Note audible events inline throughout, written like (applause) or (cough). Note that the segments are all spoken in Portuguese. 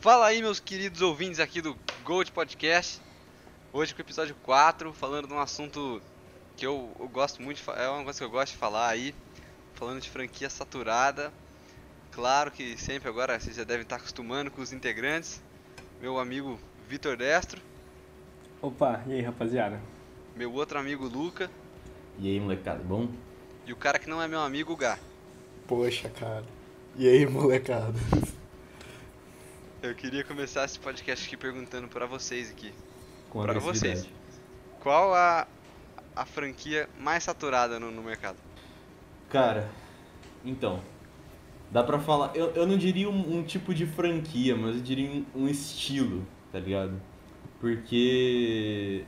Fala aí, meus queridos ouvintes aqui do Gold Podcast. Hoje com o episódio 4, falando de um assunto que eu, eu gosto muito, de, é uma coisa que eu gosto de falar aí, falando de franquia saturada. Claro que sempre agora vocês já devem estar acostumando com os integrantes. Meu amigo Vitor Destro, Opa, e aí rapaziada? meu outro amigo Luca E aí, molecada, bom? e o cara que não é meu amigo, o Gá. Poxa, cara. E aí, molecada? (laughs) Eu queria começar esse podcast aqui perguntando pra vocês aqui. Com Pra vocês. Qual a, a franquia mais saturada no, no mercado? Cara, então. Dá pra falar. Eu, eu não diria um, um tipo de franquia, mas eu diria um, um estilo, tá ligado? Porque.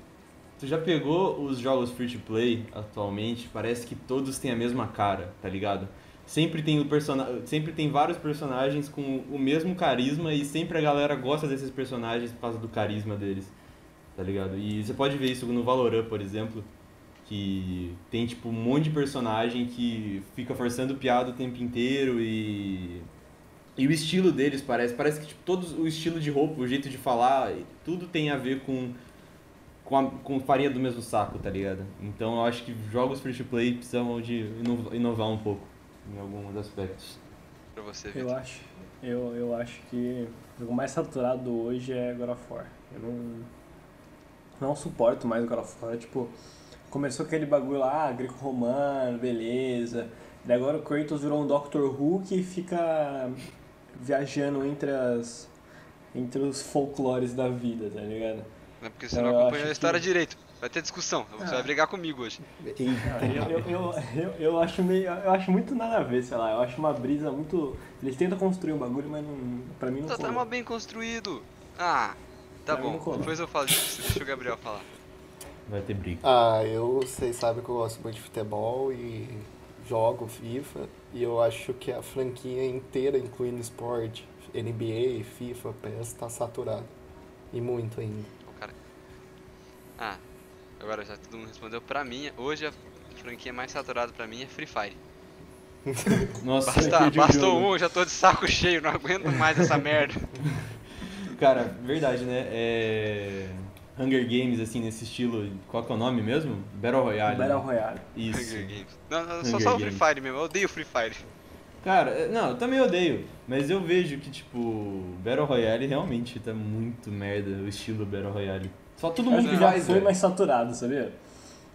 Tu já pegou os jogos free to play atualmente? Parece que todos têm a mesma cara, tá ligado? Sempre tem, o persona... sempre tem vários personagens com o mesmo carisma e sempre a galera gosta desses personagens por causa do carisma deles, tá ligado? E você pode ver isso no Valorant, por exemplo, que tem tipo um monte de personagem que fica forçando piada o tempo inteiro e e o estilo deles parece parece que tipo todos o estilo de roupa o jeito de falar tudo tem a ver com com, a, com farinha do mesmo saco tá ligado então eu acho que jogos free to play precisam de ino- inovar um pouco em alguns aspectos Pra você, Eu acho, eu, eu acho que o jogo mais saturado hoje é God of War. Eu não, não suporto mais God of War. Tipo, começou aquele bagulho lá, ah, greco-romano, beleza. Daí agora o Kratos virou um Doctor Who que fica viajando entre as entre os folclores da vida, tá ligado? Não é porque você Eu não acompanhou a história que- direito. Vai ter discussão. Você Ah. vai brigar comigo hoje. Eu, eu, eu, eu, acho meio. Eu acho muito nada a ver, sei lá. Eu acho uma brisa muito. Eles tentam construir um bagulho, mas não, pra mim não Tá, tá bem construído. Ah, tá Pra bom. Depois eu falo disso. Deixa o Gabriel falar. vai ter briga Ah, eu, vocês sabem que eu gosto muito de futebol e jogo FIFA. E eu acho que a franquia inteira, incluindo esporte, NBA, FIFA, PES, tá saturada. E muito ainda. O cara. Ah, agora já todo mundo respondeu. Pra mim, hoje a franquia mais saturada pra mim é Free Fire. (laughs) nossa Basta- bastou jogo. um, eu já tô de saco cheio, não aguento mais essa (laughs) merda. cara verdade né é Hunger Games assim nesse estilo qual que é o nome mesmo Battle Royale Battle né? Royale. isso Hunger Games. Não, não, só, Hunger só o Free. Fire mesmo. Eu odeio Free Fire. Cara, é, não, eu também odeio, mas eu vejo que, tipo, Battle Royale realmente tá muito merda, o estilo Battle Royale. Só todo mundo que já foi velho. mais saturado, sabia?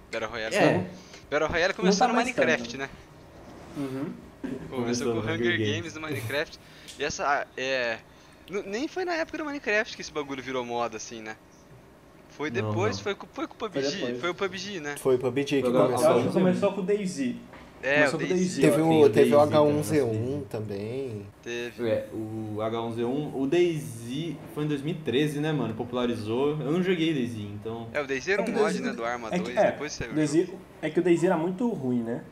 Battle Royale. É, Battle Royale começou tá no mais Minecraft, tanto. né? Uhum. Começou Começou com no Hunger Games Games. no Minecraft. E essa, é... n- Nem foi na época do Minecraft que esse bagulho virou moda, assim, né? Foi Não, depois, não. Foi, com, foi com o Foi PUBG, depois. foi o PUBG, né? Foi o PUBG que Foi o Eu começou. acho que começou com o DayZ. É, Começou o DayZ. Teve Tem o, teve o DayZ, cara, H1Z1 também. teve. É, o H1Z1, o DayZ foi em 2013, né, mano? Popularizou. Eu não joguei DayZ, então. É, o DayZ era É um que mod, DayZ né, do Arma é 2, que- é, depois saiu DayZ. É que o DayZ era muito ruim, né?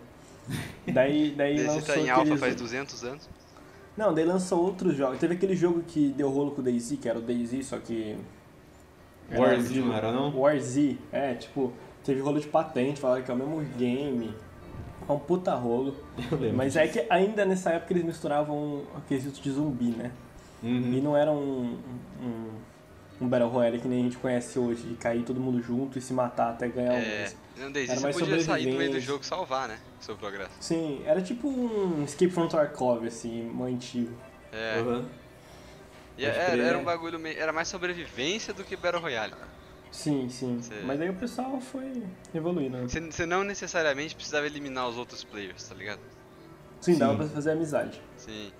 (laughs) Daí, daí DayZ lançou tá em alpha faz 200 anos. Não, daí lançou outros jogos. Teve aquele jogo que deu rolo com o DayZ, que era o DayZ, só que... era- Warzy, não era não? War Z, é, tipo, teve rolo de patente, falaram que é o mesmo game. É um puta rolo. Eu lembro. Mas é que ainda nessa época eles misturavam aquisitos de zumbi, né? E Uhum. não era um, um, um Battle Royale que nem a gente conhece hoje, de cair todo mundo junto e se matar até ganhar um. É, no DayZ Era você mais podia sair do meio do sobrevivência. jogo e salvar, né? Seu progresso. Sim, era tipo um Escape from Tarkov, assim, um antigo. É, Uhum. e era, era um bagulho meio... Era mais sobrevivência do que Battle Royale. Sim, sim. Mas aí o pessoal foi evoluindo. né? Você, você não necessariamente precisava eliminar os outros players, tá ligado? Sim, dava Sim. pra fazer amizade. Sim.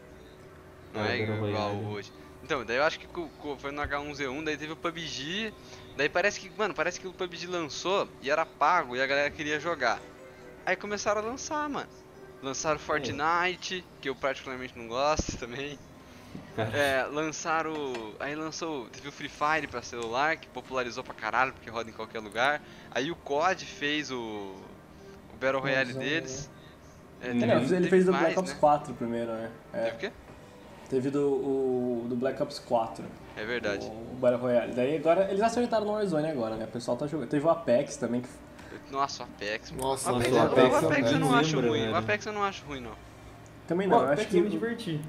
Não É, é, igual Royale. hoje. Então, daí eu acho que foi no H1Z1, daí teve o PUBG. Daí parece que, mano, parece que o PUBG lançou e era pago e a galera queria jogar. Aí começaram a lançar, mano. Lançaram Fortnite, que eu particularmente não gosto também. Cara. É, lançaram. Aí lançou. Teve o Free Fire pra celular, que popularizou pra caralho, porque roda em qualquer lugar. Aí o COD fez o. O Battle Royale Mas, é, deles. É, Hum. teve- Não, ele fez do mais, Black Ops né? 4 primeiro, né? É. Teve o quê? Teve do, o, do Black Ops 4. É verdade. O, o Battle Royale. Daí agora, eles acertaram no Warzone agora, né? O pessoal tá jogando. Teve o Apex também, que Nossa, o Apex. mano. Nossa, o Apex, o o Apex Apex, eu não acho ruim. O. Apex eu não acho ruim, não. também Pô, não. eu acho que eu me diverti.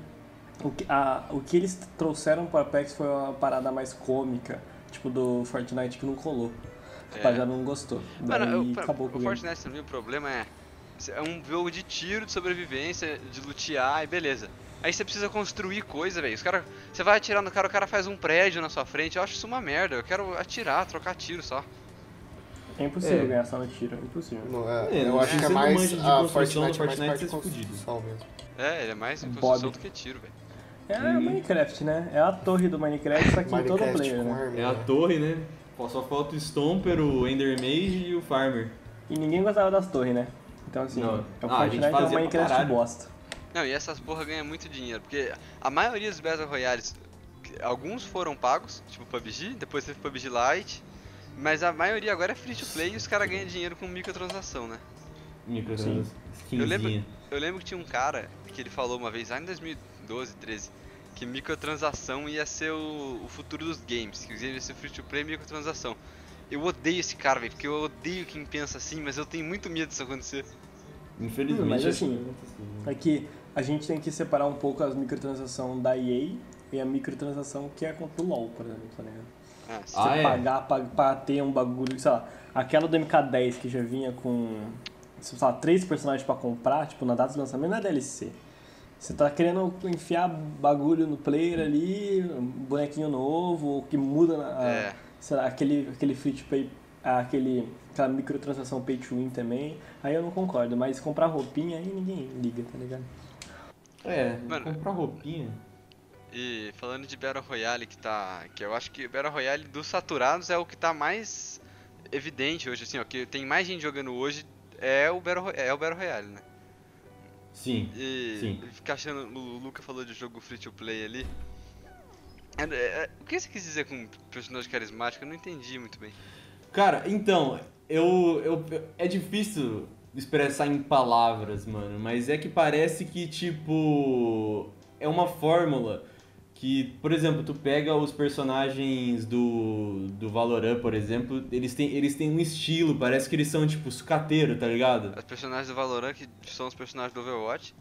O que, a, o que eles trouxeram pro Apex foi uma parada mais cômica, tipo do Fortnite que não colou. O É. rapaziada não gostou. Daí Mano, eu- acabou o o. Fortnite também o problema é. É um jogo de tiro, de sobrevivência, de lutear e beleza. Aí você precisa construir coisa, velho. Os cara, você vai atirar no cara, o cara faz um prédio na sua frente. Eu acho isso uma merda. Eu quero atirar, trocar tiro só. É impossível É. ganhar só no tiro, é impossível. Não, é, É, eu acho que é mais a Fortnite é mais Fortnite parte de é construção mesmo. É, ele é mais em Bob. construção do que tiro, velho. É Uhum. Minecraft, né? É a torre do Minecraft, só que em todo player, né? É a né? torre, né? Só falta o Stomper, o Ender Mage e o Farmer. E ninguém gostava das torres, né? Então assim, Não. o Ah, a gente Fortnite é fazia pra Minecraft bosta. Não, e essas porra ganham muito dinheiro, porque a maioria dos Battle Royales, alguns foram pagos, tipo PUBG, depois teve PUBG Lite, mas a maioria agora é free to play e os caras ganham dinheiro com microtransação, né? Microtrans, Eu lembro-. Eu lembro que tinha um cara que ele falou uma vez, lá em 2012, 13, que microtransação ia ser o, o futuro dos games, que os games iam ser free to play e microtransação. Eu odeio esse cara, velho, porque eu odeio quem pensa assim, mas eu tenho muito medo disso acontecer. Infelizmente. Mas acho assim, que- É que a gente tem que separar um pouco as microtransações da EA e a microtransação que é contra o LoL, por exemplo, tá ligado? Ah, sim. Ah, Você é? pagar pra, pra ter um bagulho, sei lá, aquela do MK10 que já vinha com, sei lá, três personagens pra comprar, tipo, na data de lançamento, não é DLC. Você tá querendo enfiar bagulho no player ali, um bonequinho novo, que muda na, É. sei lá, aquele, aquele free to pay, aquele, aquela microtransação pay to win também, aí eu não concordo, mas comprar roupinha aí ninguém liga, tá ligado? É, Mano, comprar roupinha. E falando de Battle Royale que tá. Que eu acho que o Battle Royale dos saturados é o que tá mais evidente hoje, assim, ó. Que tem mais gente jogando hoje é o Battle, é o Battle Royale, né? Sim. E Sim. ficar achando. O Luca falou de jogo free to play ali. É, é, o que você quis dizer com personagem carismático? Eu não entendi muito bem. Cara, então, eu, eu- É difícil expressar em palavras, mano, mas é que parece que, tipo. É uma fórmula que, por exemplo, tu pega os personagens do, do Valorant, por exemplo, eles têm, eles têm um estilo, parece que eles são, tipo, sucateiro, tá ligado? Os personagens do Valorant que são os personagens do Overwatch,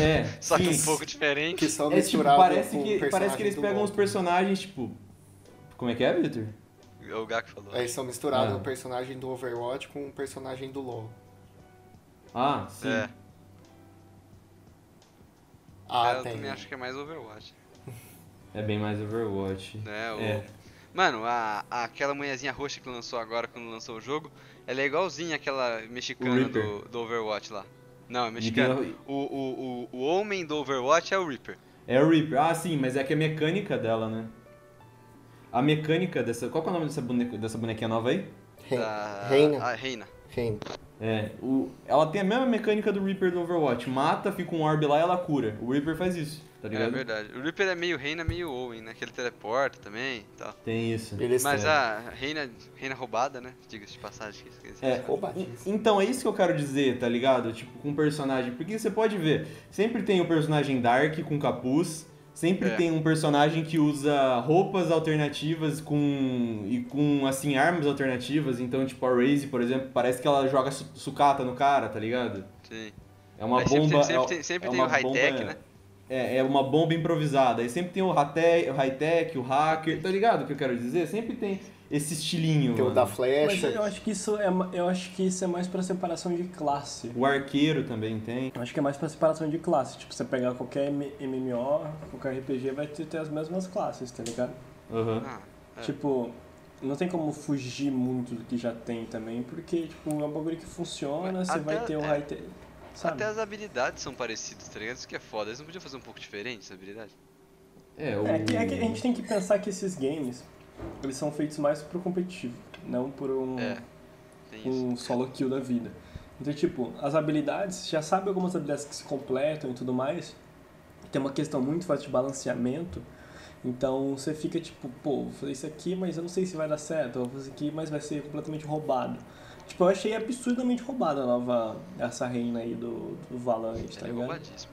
É. (laughs) só que sim. um pouco diferente. Que são É, tipo, misturados parece com que, parece que eles pegam os personagens, tipo. Como é que é, Victor? É o Gak falou. Aí são misturados Ah. o personagem do Overwatch com o personagem do LoL. Ah, sim. É, Ah, eu tem. também acho que é mais Overwatch. É bem mais Overwatch. Né? O... É. Mano, a, a- aquela manhãzinha roxa que lançou agora quando lançou o jogo, ela é igualzinha àquela mexicana do, do Overwatch lá. Não, é mexicana. Tem O, o, o, o homem do Overwatch é o Reaper. É o Reaper. Ah, sim, mas é que a mecânica dela, né? A mecânica dessa. Qual que é o nome dessa, boneca, dessa bonequinha nova aí? Reina. A Reina. Reina. É. O, ela tem a mesma mecânica do Reaper do Overwatch. Mata, fica um orb lá e ela cura. O Reaper faz isso, tá É ligado? verdade. O Reaper é meio Reina, meio Owen, né? Que ele teleporta também e tal. tem isso. Eles Mas a Reina, Reina roubada, né? Diga-se de passagem. que esqueci. É, então é isso que eu quero dizer, tá ligado? Tipo, com personagem. Porque você pode ver, sempre tem o personagem Dark com capuz, sempre É. tem um personagem que usa roupas alternativas com. e com, assim, armas alternativas. Então, tipo, a Raze, por exemplo, parece que ela joga su- sucata no cara, tá ligado? Sim. É uma sempre bomba. tem- sempre é- tem- sempre é tem uma o high-tech, bomba- né? É, é uma bomba improvisada. Aí sempre tem o high-tech, o, hacker, tá ligado o que eu quero dizer? Sempre tem esse estilinho. Tem o da Mas flecha. eu acho que isso é, eu acho que isso é mais pra separação de classe. O arqueiro também tem. Eu acho que é mais pra separação de classe. Tipo, você pegar qualquer M- MMO, qualquer RPG, vai ter, ter as mesmas classes, tá ligado? Aham. Ah, é. Tipo, não tem como fugir muito do que já tem também, porque, tipo, é um bagulho que funciona, Mas você vai ter o é. high-tech. Sabe? Até as habilidades são parecidas, tá ligado? Isso que é foda. Eles não podiam fazer um pouco diferente essa habilidade? É, o... É que, é que a gente tem que pensar que esses games, eles são feitos mais pro competitivo, não por um, É, um solo kill da vida. Então, tipo, as habilidades, já sabe algumas habilidades que se completam e tudo mais, tem uma questão muito forte de balanceamento, então você fica tipo, pô, vou fazer isso aqui, mas eu não sei se vai dar certo, vou fazer isso aqui, mas vai ser completamente roubado. Tipo, eu achei absurdamente roubada a nova, essa reina aí do, do Valorant, tá é ligado? roubadíssimo.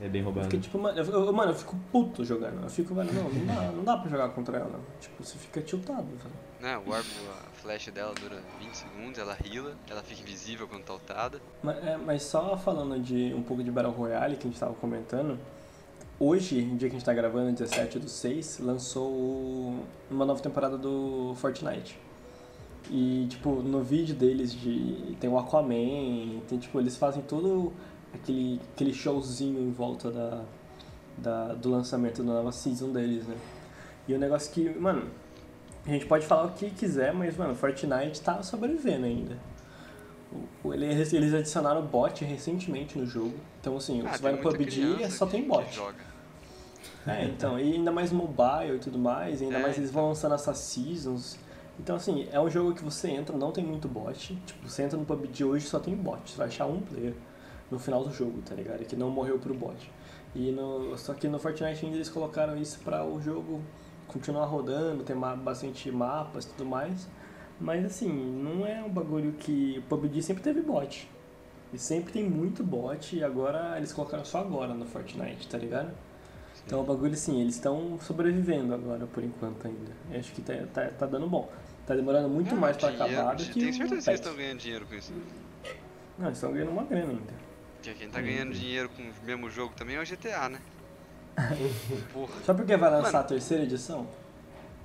É bem Eu roubado. fiquei tipo, mano eu, mano, eu fico puto jogando. Eu fico, velho, não, não dá, não dá pra jogar contra ela. Tipo, você fica tiltado, velho. Né, o warp, a flash dela dura 20 segundos, ela heala, ela fica invisível quando tá ultada. Mas, é, mas só falando de um pouco de Battle Royale que a gente tava comentando, hoje, no dia que a gente tá gravando, 17 do 6, lançou o- uma nova temporada do Fortnite. E, tipo, no vídeo deles de. Tem o Aquaman, tem, tipo, eles fazem todo aquele, aquele showzinho em volta da, da, do lançamento da nova season deles, né? E o negócio que, mano, a gente pode falar o que quiser, mas, mano, Fortnite tá sobrevivendo ainda. Eles, eles adicionaram bot recentemente no jogo. Então, assim, Ah, você vai no PUBG e só tem bot. É, então, e ainda mais mobile e tudo mais, ainda É, mais eles vão lançando essas seasons. Então, assim, é um jogo que você entra, não tem muito bot. Tipo, você entra no PUBG hoje só tem bot. Você vai achar um player no final do jogo, tá ligado? Que não morreu pro bot. E no, só que no Fortnite ainda eles colocaram isso pra o jogo continuar rodando, ter bastante mapas e tudo mais. Mas, assim, não é um bagulho que. O PUBG sempre teve bot. E sempre tem muito bot e agora eles colocaram só agora no Fortnite, tá ligado? Então o bagulho assim, eles estão sobrevivendo agora por enquanto ainda. Eu acho que tá, tá, tá dando bom. Tá demorando muito Ah, mais pra dinheiro, acabar do Tenho que certeza o que eles patch. estão ganhando dinheiro com isso. Não, eles estão ganhando uma grana ainda. Porque quem tá ganhando dinheiro com o mesmo jogo também é o GTA, né? (laughs) Porra. Só porque vai lançar Mano. a terceira edição?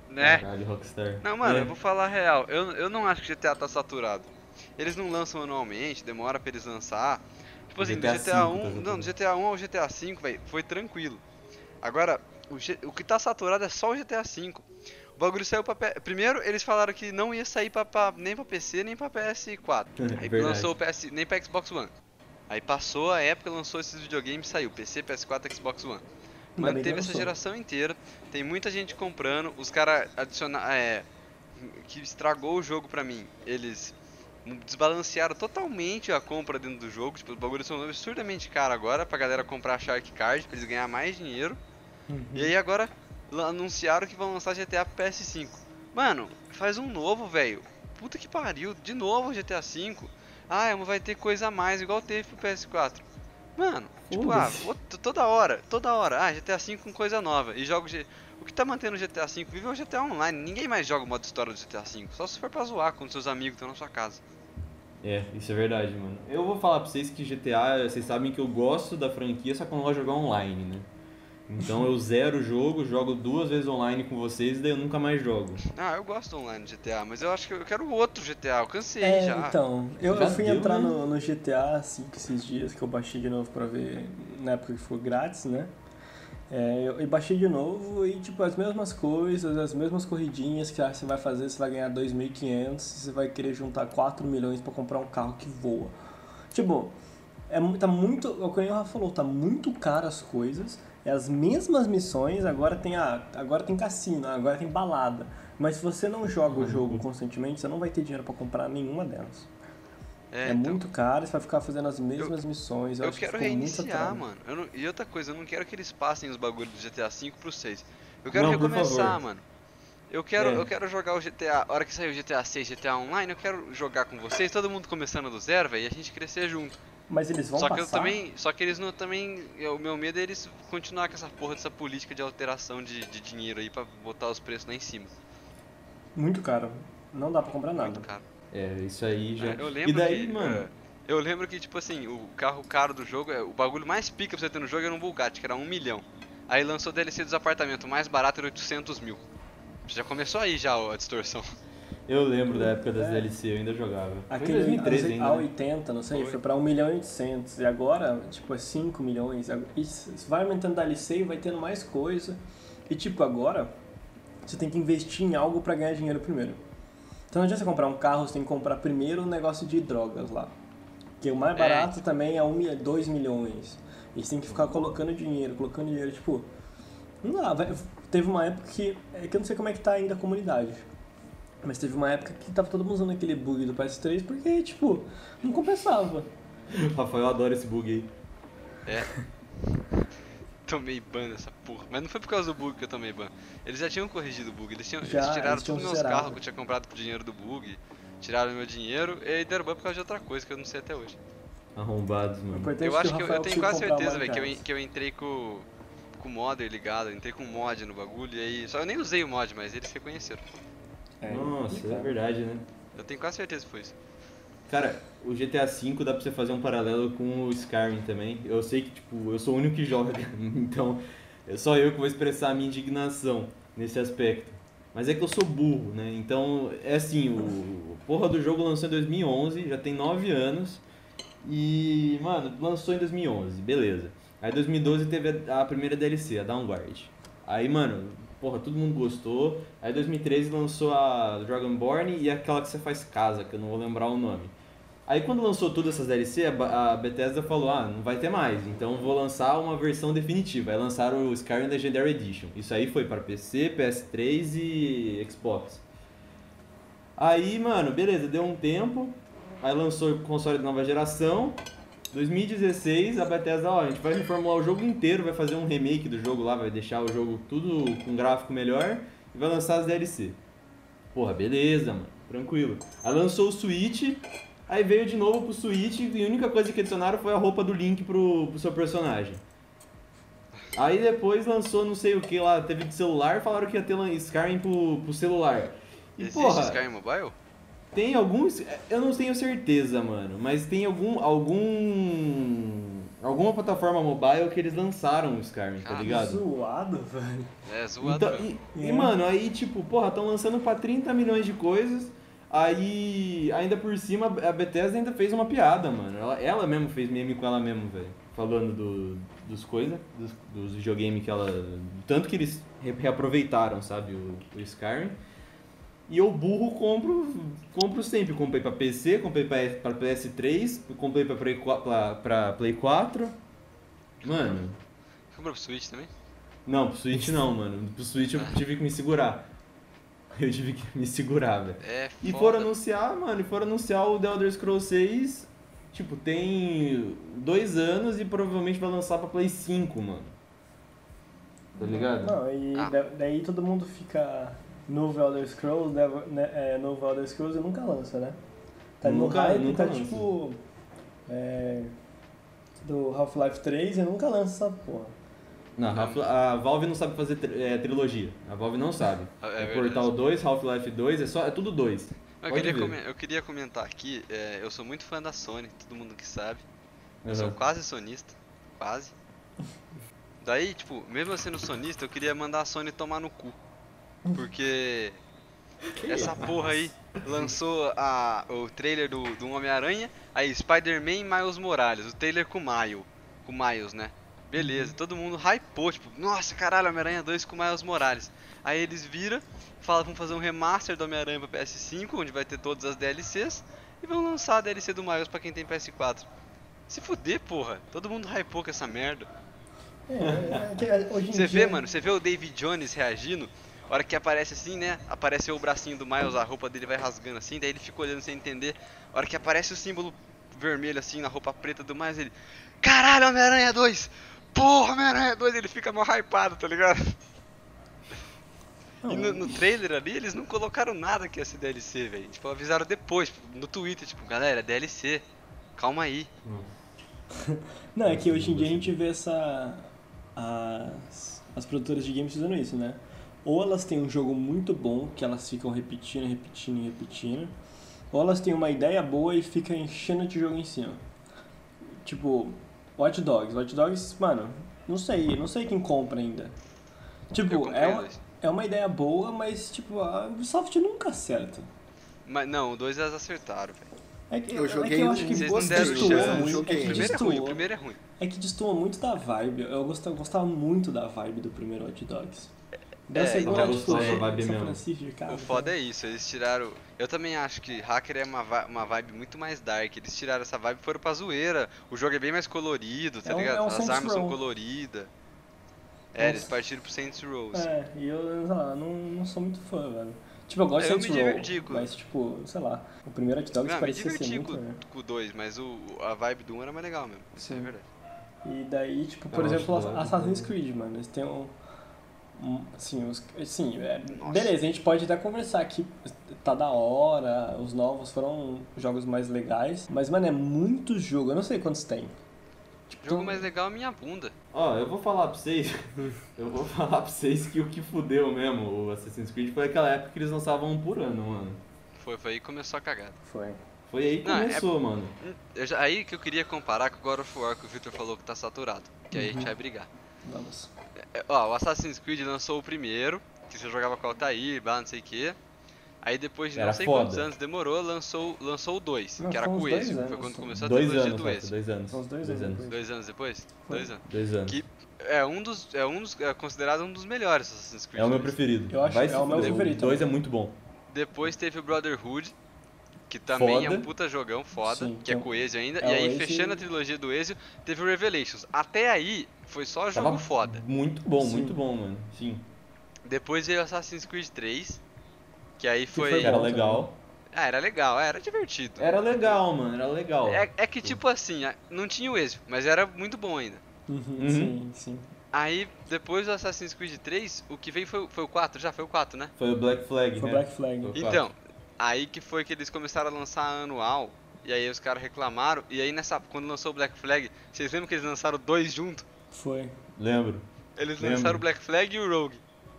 Né? Caralho, Rockstar. Não, mano, É. eu vou falar a real. Eu, eu não acho que GTA tá saturado. Eles não lançam anualmente, demora pra eles lançar. Tipo assim, GTA do GTA 1, V tá não, do. GTA 1 ao GTA 5, velho, foi tranquilo. Agora, o, G- o que tá saturado é só o GTA 5. O bagulho saiu pra. P- Primeiro, eles falaram que não ia sair pra, pra- nem pra PC nem pra PS4. (laughs) Aí É Verdade. lançou o PS, nem pra Xbox One. Aí passou a época, lançou esses videogames, saiu PC, PS4, Xbox One. Que Manteve essa geração inteira. Tem muita gente comprando. Os caras adicionaram. É, que estragou o jogo pra mim. Eles desbalancearam totalmente a compra dentro do jogo. Tipo, os bagulhos são absurdamente caros agora pra galera comprar Shark Card, pra eles ganhar mais dinheiro. Uhum. E aí agora anunciaram que vão lançar GTA pro PS5. Mano, faz um novo, velho. Puta que pariu, de novo GTA V. Ah, vai ter coisa a mais, igual teve pro PS4. Mano, tipo, ah, vou- toda hora, toda hora. Ah, GTA V com coisa nova. E jogo. G- O que tá mantendo o GTA V vivo é o GTA Online. Ninguém mais joga o modo história do GTA V. Só se for pra zoar quando seus amigos estão na sua casa. É, isso é verdade, mano. Eu vou falar pra vocês que GTA, vocês sabem que eu gosto da franquia, só que eu não gosto de jogar online, né? Então eu zero o jogo, jogo duas vezes online com vocês e daí eu nunca mais jogo. Ah, eu gosto do online do GTA, mas eu acho que eu quero outro GTA. Eu cansei É, já. então, eu, Já eu fui deu, entrar né? no, no GTA V esses dias, que eu baixei de novo pra ver, na época que foi grátis, né? É, eu, e baixei de novo e, tipo, as mesmas coisas, as mesmas corridinhas que ah, você vai fazer, você vai ganhar 2.500, você vai querer juntar 4 milhões pra comprar um carro que voa. Tipo, é, tá muito, o que o Rafa falou, tá muito caro as coisas, é as mesmas missões, agora tem, a, agora tem cassino, agora tem balada. Mas se você não joga o jogo constantemente, você não vai ter dinheiro pra comprar nenhuma delas. É, então. muito caro, você vai ficar fazendo as mesmas missões. Eu, Eu acho que quero muito reiniciar, mano. Eu não- e outra coisa, eu não quero que eles passem os bagulhos do GTA V pro 6. Eu quero Não, recomeçar, mano. Eu quero, É. eu quero jogar o GTA. A hora que sair o GTA 6, GTA Online, eu quero jogar com vocês, todo mundo começando do zero, velho, e a gente crescer junto. Mas eles vão só que passar. eu também. Só que eles não também. eu- O meu medo é eles continuar com essa porra dessa política de alteração de, de dinheiro aí pra botar os preços lá em cima. Muito caro. Não dá pra comprar nada. Muito caro. É, isso aí já. É, Eu lembro e daí, que, mano, é, eu lembro que, tipo assim, o carro caro do jogo, é, o bagulho mais pica pra você ter no jogo era um Bugatti, que era um milhão. Aí lançou o DLC dos apartamentos, o mais barato era 800 mil. Já começou aí já ó, a distorção. Eu lembro da época das É. DLC, eu ainda jogava. Foi em Aquele 2013 ainda. né? A80, não sei, Foi. foi pra 1 milhão e 800. E agora, tipo, é 5 milhões. Isso isso vai aumentando DLC e vai tendo mais coisa. E, tipo, agora, você tem que investir em algo pra ganhar dinheiro primeiro. Então não adianta você comprar um carro, você tem que comprar primeiro o negócio de drogas lá. Que o mais É. barato também é 2 milhões. E você tem que ficar colocando dinheiro, colocando dinheiro, tipo... Não dá, vai- teve uma época que... É que eu não sei como é que tá ainda a comunidade. Mas teve uma época que tava todo mundo usando aquele bug do PS3 porque, tipo, não compensava. Rafael adora esse bug aí. É. (laughs) tomei ban nessa porra. Mas não foi por causa do bug que eu tomei ban. Eles já tinham corrigido o bug. Eles, tinham, Já, eles tiraram eles tinham todos os meus zerado. carros que eu tinha comprado com o dinheiro do bug. Tiraram meu dinheiro e aí deram ban por causa de outra coisa que eu não sei até hoje. Arrombados, mano. importante Eu é acho que eu, eu tenho quase certeza, velho, que, eu, que eu entrei com, com o modder ligado, eu entrei com mod no bagulho e aí. Só eu nem usei o mod, mas eles reconheceram. É, Nossa, é verdade, né? Eu tenho quase certeza que foi isso. Cara, o GTA V dá pra você fazer um paralelo com o Skyrim também. Eu sei que, tipo, eu sou o único que (laughs) joga, então É só eu que vou expressar a minha indignação nesse aspecto. Mas é que eu sou burro, né? Então, é assim, o, o porra do jogo lançou em 2011, já tem 9 anos. E, mano, lançou em 2011, beleza. Aí 2012 teve a, a primeira DLC, a Downguard. Aí, mano, porra, todo mundo gostou. Aí 2013 lançou a Dragonborn e aquela que você faz casa, que eu não vou lembrar o nome. Aí quando lançou todas essas DLC, a Bethesda falou, ah, não vai ter mais, então vou lançar uma versão definitiva. Aí lançaram o Skyrim Legendary Edition. Isso aí foi para PC, PS3 e Xbox. Aí, mano, beleza, deu um tempo. Aí lançou o console de nova geração. 2016, a Bethesda, ó, a gente vai reformular o jogo inteiro, vai fazer um remake do jogo lá, vai deixar o jogo tudo com gráfico melhor e vai lançar as DLC. Porra, beleza, mano, tranquilo. Aí lançou o Switch, aí veio de novo pro Switch e a única coisa que adicionaram foi a roupa do Link pro, pro seu personagem. Aí depois lançou não sei o que lá, teve de celular, falaram que ia ter Skyrim pro, pro celular. E Existe porra, Skyrim Mobile? Tem alguns, eu não tenho certeza, mano, mas tem algum algum alguma plataforma mobile que eles lançaram o Skyrim, tá Ah, ligado? Zoado, velho. É zoado Então, e, e, É. mano, aí tipo, porra, estão lançando pra 30 milhões de coisas. Aí, ainda por cima, a Bethesda ainda fez uma piada, mano. Ela, ela mesmo fez meme com ela mesmo, velho. Falando do, dos coisas, dos, dos videogames que ela. Tanto que eles re- reaproveitaram, sabe, o, o Skyrim. E eu, burro, compro, compro sempre. Comprei pra PC, comprei pra, pra PS3, comprei pra Play, 4, pra, pra Play 4. Mano, Comprou pro Switch também? não, pro Switch não, mano. Pro Switch eu tive que me segurar. Eu tive que me segurar, velho. É E foda. foram anunciar, mano, e foram anunciar o The Elder Scrolls 6, tipo, tem dois anos e provavelmente vai lançar pra Play 5, mano. Tá ligado? Não, e Ah. da- daí todo mundo fica novo Elder Scrolls, né, né, é, novo Elder Scrolls e nunca lança, né? Tá no Nunca- hype, nunca tá lança. tipo. É, do Half-Life 3 e nunca lança essa porra. Não, Half- a Valve não sabe fazer tri- é, trilogia. A Valve não sabe. (laughs) É É, verdade. Portal 2, Half-Life 2, é, só, é tudo 2. Eu queria, eu queria comentar aqui, é, eu sou muito fã da Sony, todo mundo que sabe. Eu sou Uhum. quase sonista, quase. Daí, tipo, mesmo sendo sonista, eu queria mandar a Sony tomar no cu. Porque essa porra aí lançou a, o trailer do, do Homem-Aranha, aí Spider-Man e Miles Morales, o trailer com o Miles, com Miles, né? Beleza, todo mundo hypou, tipo, nossa, caralho, Homem-Aranha 2 com Miles Morales. Aí eles viram, falam, vão fazer um remaster do Homem-Aranha pra PS5, onde vai ter todas as DLCs, e vão lançar a DLC do Miles pra quem tem PS4. Se fuder, porra, todo mundo hypou com essa merda. É, é é, em Você dia, vê, mano, você vê o David Jones reagindo, hora que aparece assim, né? Aparece o bracinho do Miles, a roupa dele vai rasgando assim, daí ele fica olhando sem entender. A hora que aparece o símbolo vermelho assim na roupa preta do Miles, ele. Caralho, Homem-Aranha 2! Porra, Homem-Aranha 2! Ele fica mal hypado, tá ligado? E no, no trailer ali, eles não colocaram nada que ia ser DLC, velho. Tipo, avisaram depois, no Twitter, tipo, galera, DLC. Calma aí. (laughs) Não, é que hoje em dia a gente vê essa. As produtoras de games fazendo isso, né? Ou elas têm um jogo muito bom que elas ficam repetindo, repetindo e repetindo. Ou elas têm uma ideia boa e ficam enchendo de jogo em cima. Tipo, Watch Dogs. Watch Dogs, mano, não sei, não sei quem compra ainda. Tipo, é uma, dois. é uma ideia boa, mas tipo, a Ubisoft nunca acerta. Mas não, o 2 elas acertaram, velho. É que, Eu é joguei que eu acho que Vocês não deram destoou chance. É O que primeiro é ruim, o destoou. primeiro é ruim. É que destoa muito da vibe. Eu gostava, gostava muito da vibe do primeiro Hot Dogs. Da É, segunda, então, gostoso a São vibe mesmo. Francisco de casa. O foda é isso, eles tiraram. Eu também acho que Hacker é uma, uma vibe muito mais dark. Eles tiraram essa vibe e foram pra zoeira. O jogo é bem mais colorido, tá É um- ligado? é um As Saints armas são Row. coloridas. É É, um- eles partiram pro Saints Rows. É, e eu, sei lá, não, não sou muito fã, velho. Tipo, eu gosto Eu de Saints Row, mas tipo, sei lá, o primeiro Hot Dogs Não, me parecia ser diverti muito, com, né? com o 2, mas o, a vibe do 1 era mais legal mesmo. Isso é verdade. E daí, tipo, por Eu exemplo, Assassin's. Creed, mano, eles têm um... assim, os, assim é, beleza, a gente pode até conversar aqui, tá da hora, os novos foram jogos mais legais, mas, mano, é muito jogo, eu não sei quantos tem. Tipo, Jogo mais legal é minha bunda. Ó, eu vou falar pra vocês. (laughs) eu vou falar pra vocês que o que fudeu mesmo o Assassin's Creed foi aquela época que eles lançavam um por ano, mano. Foi, foi aí que começou a cagada. Foi. Foi aí que Não, é- começou, mano. Eu já- aí que eu queria comparar com o God of War que o Victor falou que tá saturado. Que aí a Uhum. gente vai brigar. Vamos. Ó, o Assassin's Creed lançou o primeiro, que você jogava com o Altair, blá, não sei o que. Aí depois de Era não sei foda. quantos anos demorou, lançou, lançou o 2, Não, que era foi com o Ezio. Foi anos, quando só. começou a trilogia anos, do Ezio. dois anos. São uns dois dois anos anos. depois. Dois anos depois? Foi. Dois anos. Dois anos. Que é um dos. É um dos. É considerado um dos melhores Assassin's Creed. É o meu preferido. Eu acho- Vai é o meu fuder. favorito dois é também. muito bom. Depois teve o Brotherhood, que também é Foda. um puta jogão foda, Sim, que é então, com o Ezio ainda. é e aí, Ezio- fechando a trilogia do Ezio, teve o Revelations. Até aí, foi só jogo Tava foda. Muito bom, Sim. muito bom, mano. Sim. Depois veio Assassin's Creed 3, que aí foi. foi Era legal. Ah, era legal, era divertido. Era legal, mano. Era legal. É, é que tipo assim, não tinha o Ezio, mas era muito bom ainda. Uhum, Uhum. Sim, sim. Aí, depois do Assassin's Creed 3, o que veio foi, foi o 4, já foi o 4, né? Foi o Black Flag, Foi né? Black Flag. Então, aí que foi que eles começaram a lançar anual, e aí os caras reclamaram, e aí nessa, quando lançou o Black Flag, vocês lembram que eles lançaram dois juntos? Foi. Lembro. Eles Lembro. lançaram o Black Flag e o Rogue,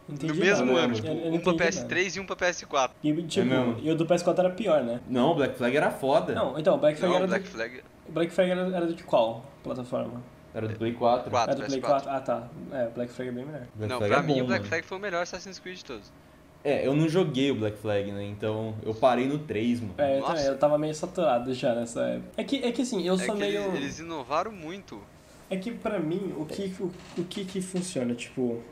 Não no entendi mesmo nada. ano, tipo, Eu- eu não um pra entendi nada. PS3 e um pra PS4. E, tipo, mesmo. e o do PS4 era pior, né? Não, o Black Flag era foda. Não, então, o Black Flag Não, era o Black do, Flag o Black Flag era, era de qual plataforma? Era do Play 4. 4, era do Play PS4. 4? Ah, tá. É, o Black Flag é bem melhor. Black Não, Flag pra é mim bom, o Black mano. Flag foi o melhor Assassin's Creed de todos. É, eu não joguei o Black Flag, né? Então eu parei no 3, mano. É, eu Nossa. também, eu tava meio saturado já nessa época. É que, é que assim, eu É sou que meio... eles, eles inovaram muito. É que pra mim, o que, o, o que que funciona, tipo...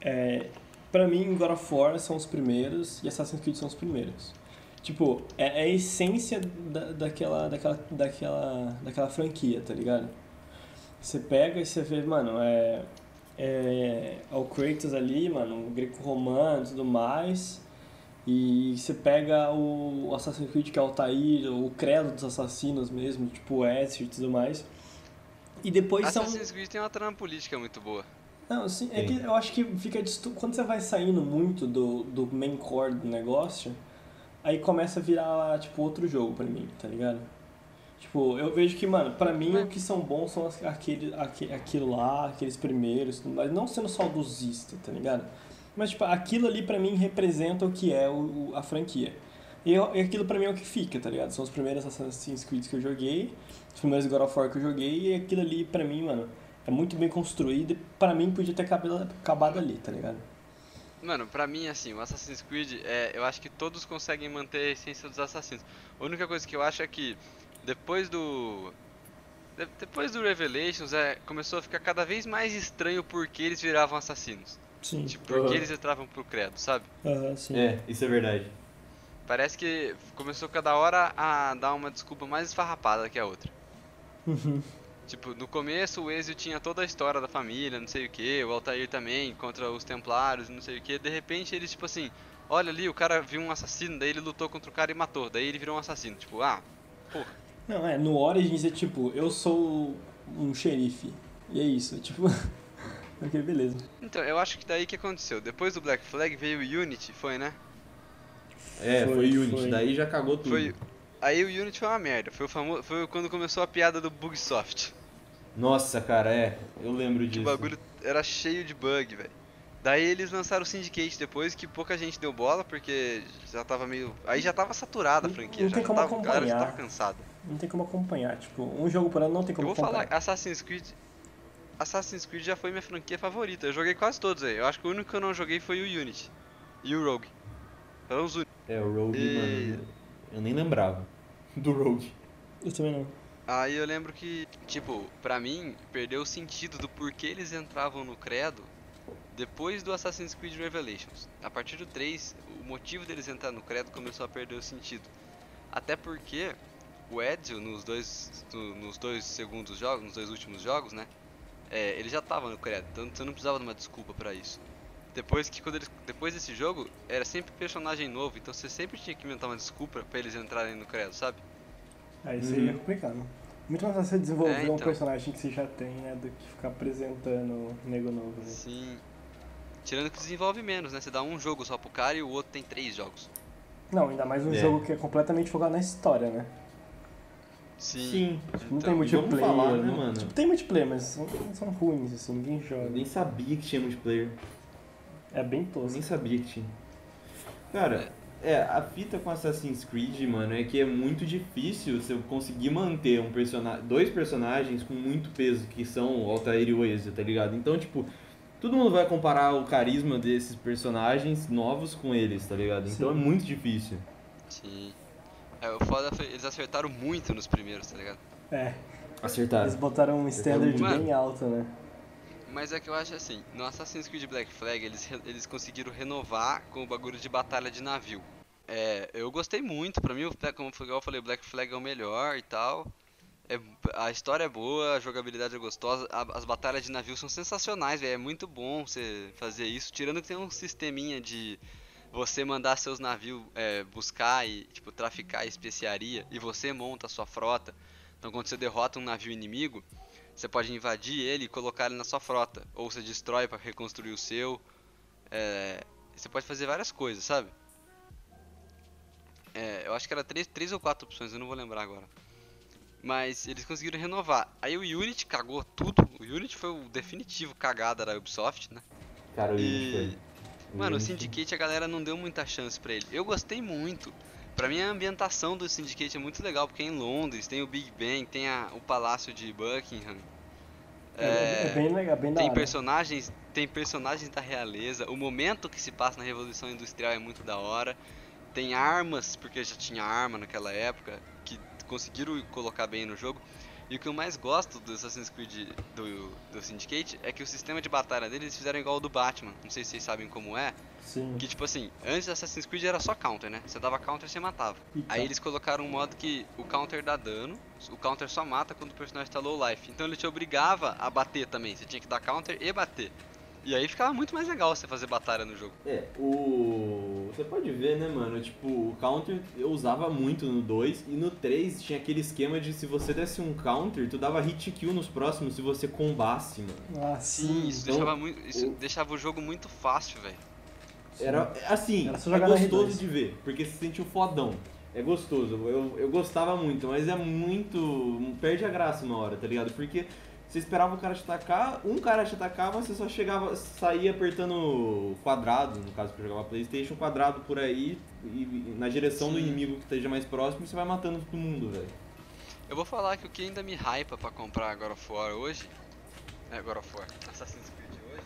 É, pra mim, God of War são os primeiros e Assassin's Creed são os primeiros. Tipo, é, é a essência da, daquela, daquela, daquela, daquela franquia, tá ligado? Você pega e você vê, mano, é, é, é o Kratos ali, mano, o greco-romano e tudo mais. E você pega o Assassin's Creed, que é o Altair, o credo dos assassinos mesmo, tipo o Ezio e tudo mais. E depois são... Assassin's Creed tem uma trama política muito boa. Não, sim, é que eu acho que fica disto... quando você vai saindo muito do, do main core do negócio, aí começa a virar, tipo, outro jogo pra mim, tá ligado? Tipo, eu vejo que, mano, pra mim o que são bons são aquele, aque- aquilo lá, aqueles primeiros, tudo mais, não sendo saudosista, tá ligado? Mas, tipo, aquilo ali pra mim representa o que é o, o- a franquia. E, eu, e aquilo pra mim é o que fica, tá ligado? São os primeiros Assassin's Creed que eu joguei, os primeiros God of War que eu joguei, e aquilo ali pra mim, mano, é muito bem construído e pra mim podia ter acabado, acabado ali, tá ligado? Mano, pra mim, assim, o Assassin's Creed, é, eu acho que todos conseguem manter a essência dos assassinos. A única coisa que eu acho é que depois do. de- depois do Revelations, é, começou a ficar cada vez mais estranho porque eles viravam assassinos. Sim. Tipo, porque Uhum. eles entravam pro credo, sabe? Aham, sim. É, isso é verdade. Parece que começou cada hora a dar uma desculpa mais esfarrapada que a outra. Uhum. Tipo, no começo o Ezio tinha toda a história da família, não sei o que, o Altair também, contra os Templários, não sei o que. De repente eles, tipo assim, olha ali, o cara viu um assassino, daí ele lutou contra o cara e matou, daí ele virou um assassino. Tipo, ah, porra. Não, é, no Origins é tipo, eu sou um xerife. E é isso, tipo. (laughs) ok, beleza. Então, eu acho que daí que aconteceu. Depois do Black Flag veio o Unity, foi, né? É, Foi, foi, Unity. foi. Daí já cagou tudo. Foi. Aí o Unity foi uma merda. Foi, o famo... foi quando começou a piada do Bugsoft. Nossa, cara, é. Eu lembro Que disso. o bagulho era cheio de bug, velho. Daí eles lançaram o Syndicate depois, que pouca gente deu bola, porque já tava meio. Aí já tava saturada a franquia, não já, tem já como tava, a galera já acompanhar. tava cansada. Não tem como acompanhar, tipo, um jogo por ano não tem Eu como vou falar, acompanhar. Assassin's Creed. Assassin's Creed já foi minha franquia favorita. Eu joguei quase todos aí. Eu acho que o único que eu não joguei foi o Unity. E o Rogue. Foram os únicos. É, o Rogue, E- mano. Eu nem lembrava (laughs) do Rogue. Eu também não. Aí eu lembro que, tipo, pra mim, perdeu o sentido do porquê eles entravam no credo depois do Assassin's Creed Revelations. A partir do 3, o motivo deles entrar no credo começou a perder o sentido. Até porque o Ezio, nos dois, no- nos dois segundos jogos, nos dois últimos jogos, né? É, ele já tava no credo, então você não precisava de uma desculpa pra isso. Depois que quando eles, depois desse jogo, era sempre personagem novo, então você sempre tinha que inventar uma desculpa pra eles entrarem no credo, sabe? Aí seria Uhum. complicado. Muito mais fácil você desenvolver É, um então. personagem que você já tem, né? Do que ficar apresentando um nego novo. Né? Sim. Tirando que desenvolve menos, né? Você dá um jogo só pro cara e o outro tem três jogos. Não, ainda mais um É. jogo que é completamente focado na história, né? Sim. Tipo, não Então, tem multiplayer. vamos falar, né, não- mano? Tipo, tem multiplayer, mas são, são ruins, assim, ninguém Eu joga. nem sabia que tinha multiplayer. É bem Eu tosco. nem sabia que tinha. Cara, É, a fita com Assassin's Creed, mano, é que é muito difícil você conseguir manter um persona... dois personagens com muito peso, que são o Altair e o Ezio, tá ligado? Então, tipo, todo mundo vai comparar o carisma desses personagens novos com eles, tá ligado? Então Sim. é muito difícil. Sim. É, o foda foi, eles acertaram muito nos primeiros, tá ligado? É, Acertaram. eles botaram um standard Mano. bem alto, né? Mas é que eu acho assim, no Assassin's Creed Black Flag eles, eles conseguiram renovar com o bagulho de batalha de navio. É, eu gostei muito, pra mim, como eu falei, o Black Flag é o melhor e tal. É, a história é boa, a jogabilidade é gostosa, a- as batalhas de navio são sensacionais, velho. É muito bom você fazer isso, tirando que tem um sisteminha de você mandar seus navios é, buscar e tipo traficar especiaria e você monta a sua frota. Então quando você derrota um navio inimigo, você pode invadir ele e colocar ele na sua frota. Ou você destrói para reconstruir o seu. É, você pode fazer várias coisas, sabe? É, eu acho que era três, três ou quatro opções, eu não vou lembrar agora. Mas eles conseguiram renovar. Aí o Unity cagou tudo. O Unity foi o definitivo cagada da Ubisoft, né? Cara, o E- Unity foi. Mano, o Syndicate a galera não deu muita chance pra ele. Eu gostei muito. Pra mim a ambientação do Syndicate é muito legal, porque é em Londres, tem o Big Ben, tem a- o Palácio de Buckingham. É, é bem legal, bem da tem hora. personagens, tem personagens da realeza. O momento que se passa na Revolução Industrial é muito da hora. Tem armas, porque já tinha arma naquela época, que conseguiram colocar bem no jogo. E o que eu mais gosto do Assassin's Creed do, do Syndicate é que o sistema de batalha deles eles fizeram igual ao do Batman. Não sei se vocês sabem como é. Sim. Que tipo assim, antes do Assassin's Creed era só counter, né? Você dava counter e você matava. E Aí eles colocaram um modo que o counter dá dano, o counter só mata quando o personagem tá low life. Então ele te obrigava a bater também. Você tinha que dar counter e bater. E aí ficava muito mais legal você fazer batalha no jogo. É, o. Você pode ver, né, mano? Tipo, o counter eu usava muito no 2 e no 3 tinha aquele esquema de se você desse um counter, tu dava hit kill nos próximos se você combasse, mano. Ah, Sim, isso, então, deixava, muito, isso o- deixava o jogo muito fácil, velho. Era assim, Era é gostoso R2. de ver, porque se sentiu fodão. É gostoso, eu, eu gostava muito, mas é muito. perde a graça uma hora, tá ligado? Porque você esperava o cara te atacar, um cara te atacava, você só chegava, saía apertando quadrado, no caso que eu jogava Playstation, quadrado por aí, e, na direção do Sim. inimigo que esteja mais próximo, e você vai matando todo mundo, velho. Eu vou falar que o que ainda me hypa pra comprar God of War hoje. É God of War, Assassin's Creed hoje.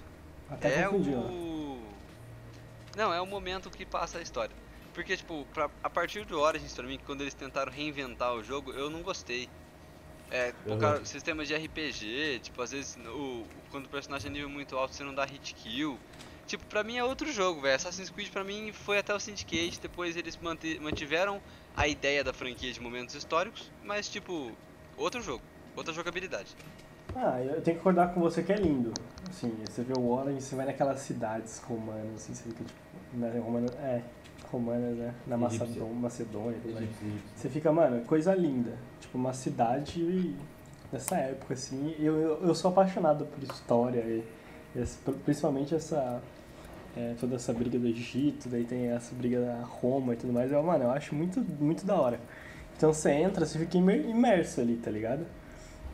Até é confundiu. o. Não, é o momento que passa a história. Porque, tipo, pra- a partir do Origins, pra mim, quando eles tentaram reinventar o jogo, eu não gostei. É, colocaram sistemas de RPG, tipo, às vezes o, quando o personagem é nível muito alto você não dá hit kill. Tipo, pra mim é outro jogo, velho. Assassin's Creed pra mim foi até o Syndicate, depois eles mantiveram a ideia da franquia de momentos históricos, mas tipo, outro jogo, outra jogabilidade. Ah, eu tenho que concordar com você que é lindo. Assim, você vê o Orange, você vai naquelas cidades romanas, assim, você fica tipo. Na, romana, é, romanas, né? Na. Macedônia, Macedônia. Você fica, mano, coisa linda. Tipo, uma cidade dessa época, assim. Eu, eu, eu sou apaixonado por história e, e principalmente essa. é, toda essa briga do Egito, daí tem essa briga da Roma e tudo mais. Eu, mano, eu acho muito, muito da hora. Então você entra, você fica imer- imerso ali, tá ligado?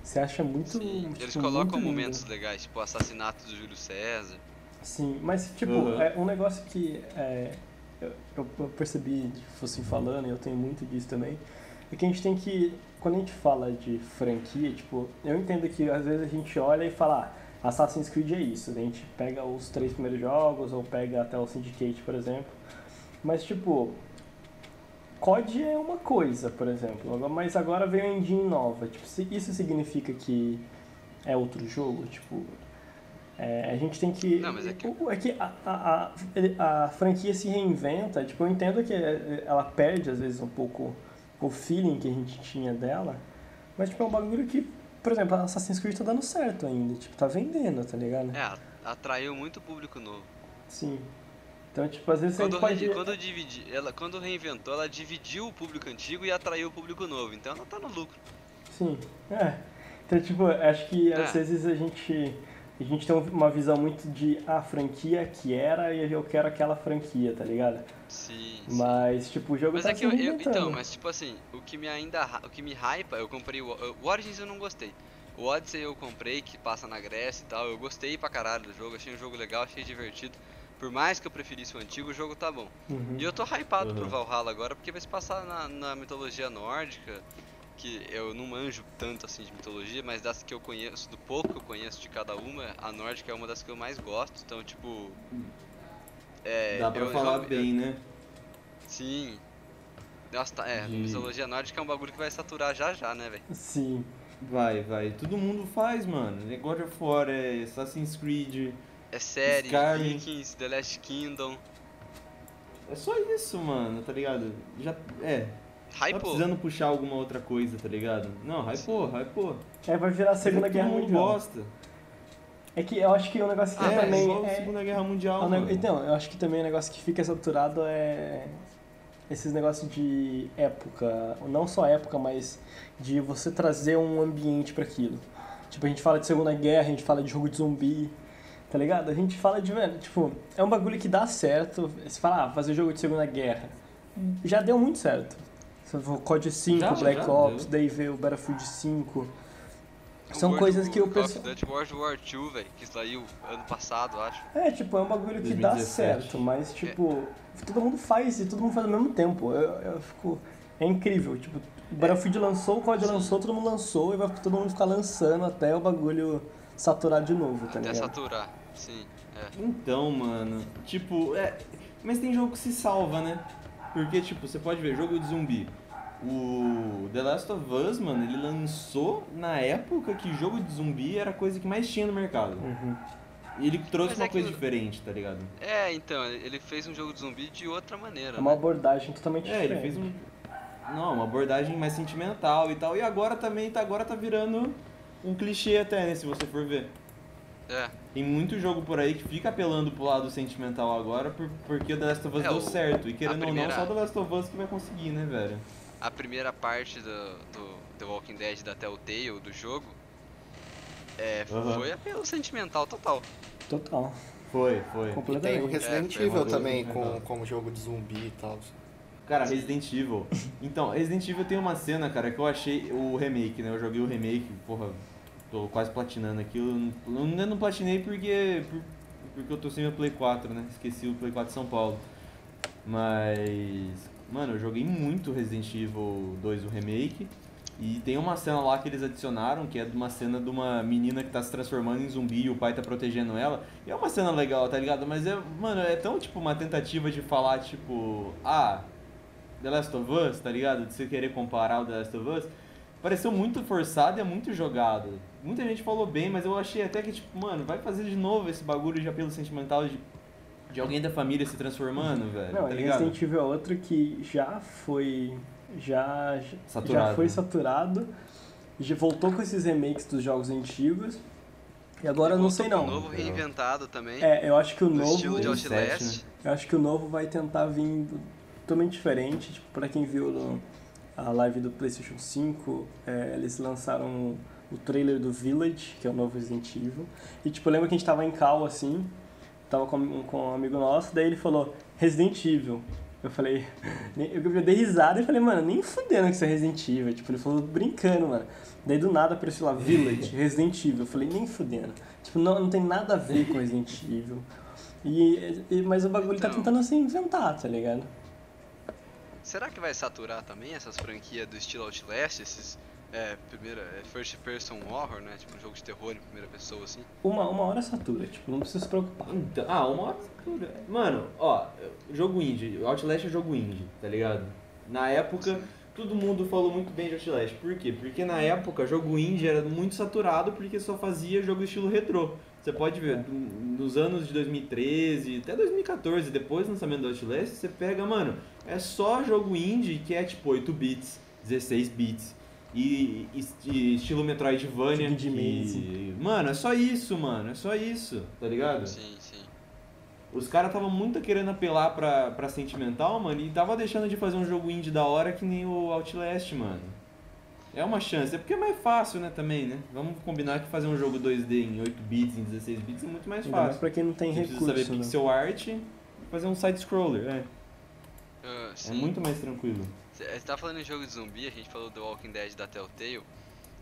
Você acha muito. Sim, tipo, eles colocam muito lindo. momentos legais, tipo o assassinato do Júlio César. Sim, mas tipo, Uhum. é um negócio que é, eu, percebi de você falando, e eu tenho muito disso também, é que a gente tem que, quando a gente fala de franquia, tipo, eu entendo que às vezes a gente olha e fala, ah, Assassin's Creed é isso, daí a gente pega os três primeiros jogos, ou pega até o Syndicate, por exemplo, mas tipo, COD é uma coisa, por exemplo, mas agora veio a engine nova, tipo, isso significa que é outro jogo, tipo, é, a gente tem que. Não, mas é que- é que a, a, a, a franquia se reinventa. Tipo, eu entendo que é- ela perde, às vezes, um pouco o feeling que a gente tinha dela. Mas, tipo, é um bagulho que, por exemplo, a Assassin's Creed tá dando certo ainda. Tipo, tá vendendo, tá ligado? É, atraiu muito público novo. Sim. Então, tipo, às vezes Quando, você pode. quando, dividi, ela, quando reinventou, ela dividiu o público antigo e atraiu o público novo. Então ela tá no lucro. Sim. É. Então, tipo, acho que às É. vezes a gente. A gente tem uma visão muito de a franquia que era e eu quero aquela franquia, tá ligado? Sim. sim. Mas, tipo, o jogo Mas tá é que eu, eu- então, mas tipo assim, o que me ainda o que me hypa, eu comprei o, o Origins eu não gostei. O Odyssey eu comprei, que passa na Grécia e tal, eu gostei pra caralho do jogo, achei um jogo legal, achei divertido. Por mais que eu preferisse o antigo, o jogo tá bom. Uhum. E eu tô hypado pro Uhum. Valhalla agora, porque vai se passar na, na mitologia nórdica, que eu não manjo tanto assim de mitologia, mas das que eu conheço, do pouco que eu conheço de cada uma, a nórdica é uma das que eu mais gosto, então tipo. É, Dá pra eu- falar eu- bem, né? Sim. Nossa, é, De- mitologia nórdica é um bagulho que vai saturar já já, né, velho? Sim. Vai, vai. Todo mundo faz, mano. É God of War, é Assassin's Creed. É série, Skyrim. Vikings, The Last Kingdom. É só isso, mano, tá ligado? Já. É. Tá Hypou. precisando puxar alguma outra coisa, tá ligado? Não, hypou, hypou. É, vai virar a Segunda é que Guerra Mundial. gosta. É que eu acho que o negócio que é, também é... Segunda Guerra Mundial, é. Então, eu acho que também o negócio que fica saturado é esses negócios de época, não só época, mas de você trazer um ambiente pra aquilo. Tipo, a gente fala de Segunda Guerra, a gente fala de jogo de zumbi, tá ligado? A gente fala de, velho, tipo, é um bagulho que dá certo. Você fala, ah, fazer jogo de Segunda Guerra. Já deu muito certo. Você for COD 5, Já, Black já Ops, deu. daí veio o Battlefield 5. O São World- coisas que o Call of pessoal. Duty World War II, velho, que saiu ano passado, acho. É, tipo, é um bagulho que dá 2017. certo, mas, tipo, todo mundo faz e todo mundo faz ao mesmo tempo. Eu, eu fico. É incrível, tipo, o Battlefield lançou, o COD lançou, todo mundo lançou e vai todo mundo ficar lançando até o bagulho saturar de novo, tá Até ligado? saturar. Sim, é. Então, mano, tipo, é. Mas tem jogo que se salva, né? Porque, tipo, você pode ver, jogo de zumbi. O The Last of Us, mano, ele lançou na época que jogo de zumbi era a coisa que mais tinha no mercado. Uhum. E ele trouxe Mas uma é que coisa o- diferente, tá ligado? É, então, ele fez um jogo de zumbi de outra maneira. É uma né? abordagem totalmente É, ele diferente. fez um. Não, uma abordagem mais sentimental e tal. E agora também tá, agora tá virando um clichê até, né? Se você for ver. É, Tem muito jogo por aí que fica apelando pro lado sentimental agora por, porque o The Last of Us É, deu o- certo. E querendo primeira- ou não, só o The Last of Us que vai conseguir, né, velho? a primeira parte do, do The Walking Dead da Telltale, do jogo, é, Aham. foi apelo sentimental total. Total. Foi, foi. E tem Completamente. o Resident É, Evil também, com, como jogo de zumbi e tal. Cara, Resident Evil. Então, Resident Evil tem uma cena, cara, que eu achei o remake, né? Eu joguei o remake, porra, tô quase platinando aqui. Eu não, não platinei porque, por- porque eu tô sem meu Play 4, né? Esqueci o Play 4 de São Paulo. Mas, mano, eu joguei muito Resident Evil 2, o remake. E tem uma cena lá que eles adicionaram, que é de uma cena de uma menina que tá se transformando em zumbi e o pai tá protegendo ela. E é uma cena legal, tá ligado? Mas é, mano, é tão tipo uma tentativa de falar, tipo, ah, The Last of Us, tá ligado? De você querer comparar o The Last of Us. Pareceu muito forçado e é muito jogado. Muita gente falou bem, mas eu achei até que, tipo, mano, vai fazer de novo esse bagulho de apelo sentimental de, de alguém da família se transformando, velho. Não, tá ligado? Resident Evil é outro que já foi. Já, já Saturado. foi saturado. Já voltou com esses remakes dos jogos antigos. E agora eu não sei não. um novo reinventado também, É, eu acho que o no novo. estilo de o Outlast. sete, Eu acho que o novo vai tentar vir totalmente diferente. Tipo, pra quem viu no- a live do PlayStation 5, é, eles lançaram o trailer do Village, que é o novo Resident Evil. E tipo, eu lembro que a gente tava em cal assim, tava com, com um amigo nosso, daí ele falou Resident Evil. Eu falei, (laughs) eu eu dei risada e falei, mano, nem fudendo que isso é Resident Evil. Tipo, ele falou brincando, mano. Daí do nada apareceu lá, Village, (laughs) Resident Evil. Eu falei, nem fudendo. Tipo, não, não tem nada a ver com Resident Evil. E, e- mas o bagulho tá Então. tentando se inventar, tá ligado? Será que vai saturar também essas franquias do estilo Outlast, esses é, primeira, é, first person horror, né? Tipo um jogo de terror em primeira pessoa assim. Uma, uma hora satura, tipo, não precisa se preocupar. Então, ah, uma hora. Mano, ó, jogo indie. Outlast é jogo indie, tá ligado? Na época, todo mundo falou muito bem de Outlast. Por quê? Porque na época, jogo indie era muito saturado porque só fazia jogo estilo retrô. Você pode ver, do- nos anos de 2013 até 2014, depois do lançamento do Outlast, você pega, mano, é só jogo indie que é tipo 8 bits, 16 bits. E, e- e estilo Metroidvania. Tipo de que- Mano, é só isso, mano. É só isso, tá ligado? Sim, sim. Os caras tava muito querendo apelar pra, pra sentimental, mano, e tava deixando de fazer um jogo indie da hora que nem o Outlast, mano. É uma chance, é porque é mais fácil, né, também, né? Vamos combinar que fazer um jogo 2D em 8 bits, em 16 bits é muito mais Ainda mais fácil. pra quem não tem Você recurso, precisa saber né? pixel art e fazer um side-scroller, é. Ah, É muito mais tranquilo. Você tá falando em jogo de zumbi, a gente falou do Walking Dead da Telltale.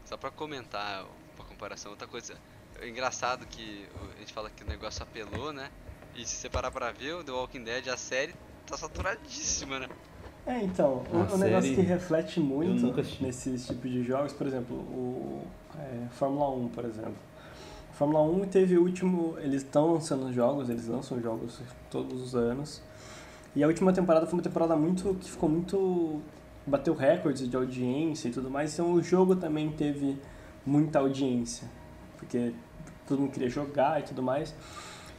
Só pra comentar uma comparação, outra coisa. É engraçado que a gente fala que o negócio apelou, né? E se você parar pra ver, o The Walking Dead, a série, tá saturadíssima, né? É, então, o, o negócio que reflete muito nesses tipos de jogos, por exemplo, o é, Fórmula 1, por exemplo. Fórmula 1 teve o último. Eles estão lançando jogos, eles lançam jogos todos os anos. E a última temporada foi uma temporada muito. que ficou muito. bateu recordes de audiência e tudo mais. Então o jogo também teve muita audiência. Porque todo mundo queria jogar e tudo mais.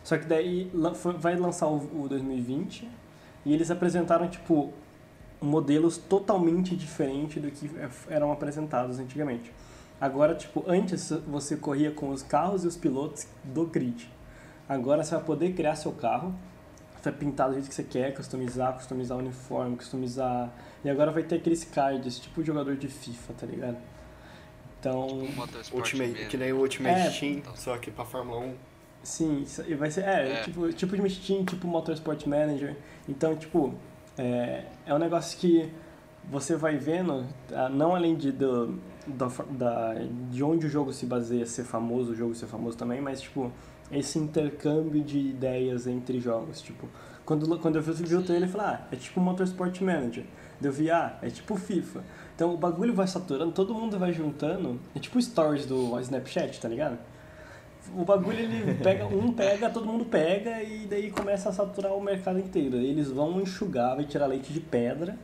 Só que daí vai lançar o, o 2020 e eles apresentaram, tipo, modelos totalmente diferentes do que eram apresentados antigamente. Agora, tipo, antes você corria com os carros e os pilotos do grid. Agora você vai poder criar seu carro, vai pintar do jeito que você quer, customizar, customizar o uniforme, customizar. E agora vai ter aqueles cards, tipo jogador de FIFA, tá ligado? Então, O Motorsport Ultimate, Man. que nem o Ultimate É. Team, só que pra Fórmula 1. Sim, e vai ser, é, É. tipo, tipo de Steam, tipo Motorsport Manager. Então, tipo, é, é um negócio que você vai vendo, ah, não além de, do, da, da, de onde o jogo se baseia ser famoso, o jogo ser famoso também, mas, tipo, esse intercâmbio de ideias entre jogos, tipo, quando, quando eu vi, vi o trailer, eu falei, ah, é tipo Motorsport Manager. Eu vi, ah, é tipo FIFA. Então o bagulho vai saturando, todo mundo vai juntando, é tipo stories do Snapchat, tá ligado? O bagulho ele pega, um pega, todo mundo pega e daí começa a saturar o mercado inteiro. Eles vão enxugar, vai tirar leite de pedra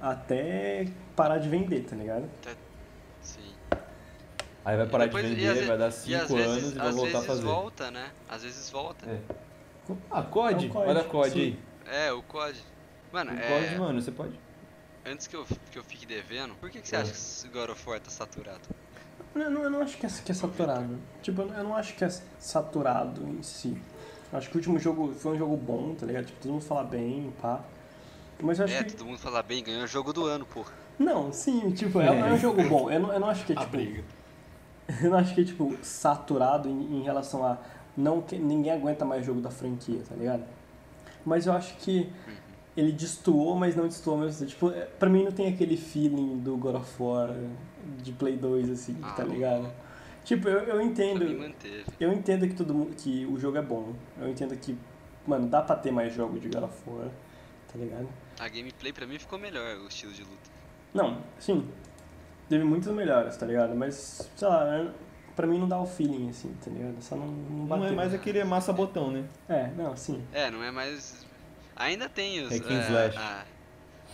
até parar de vender, tá ligado? Sim. Aí vai parar Depois- de vender, às ve- vai dar e 5 às vezes, anos e vai às voltar a vezes fazer. volta, né? Às vezes volta. É. Ah, COD? É o COD, Olha a COD sim. aí. É, o COD. Mano, O é, COD, mano, você pode. antes que eu, que eu fique devendo, por que, que você É. acha que esse God of War tá saturado? Eu não, eu não acho que é, que é saturado. Tipo, eu não- eu não acho que é saturado em si. Eu acho que o último jogo foi um jogo bom, tá ligado? Tipo, todo mundo fala bem, pá. Mas eu acho É, que. todo mundo fala bem, ganhou o jogo do ano, porra. Não, sim, tipo, é, é um jogo bom. Eu não, eu não acho que é A tipo. briga. (laughs) Eu não acho que é tipo saturado em, em relação a não que ninguém aguenta mais jogo da franquia, tá ligado? Mas eu acho que ele destoou, mas não destoou mesmo. Tipo, é, pra mim não tem aquele feeling do God of War de Play 2 assim, Ah, tá ligado? Tipo, eu, eu entendo, eu entendo que todo mundo que o jogo é bom. Eu entendo que, mano, dá pra ter mais jogo de God of War, tá ligado? A gameplay pra mim ficou melhor, o estilo de luta. Não, sim. Teve muitas melhoras, tá ligado? Mas, sei lá, é- pra mim não dá o feeling, assim, tá ligado? Só não, não bateu. Não é mais aquele massa-botão, né? É, não, sim. É, não é mais. Ainda tem os. And é, slash. a-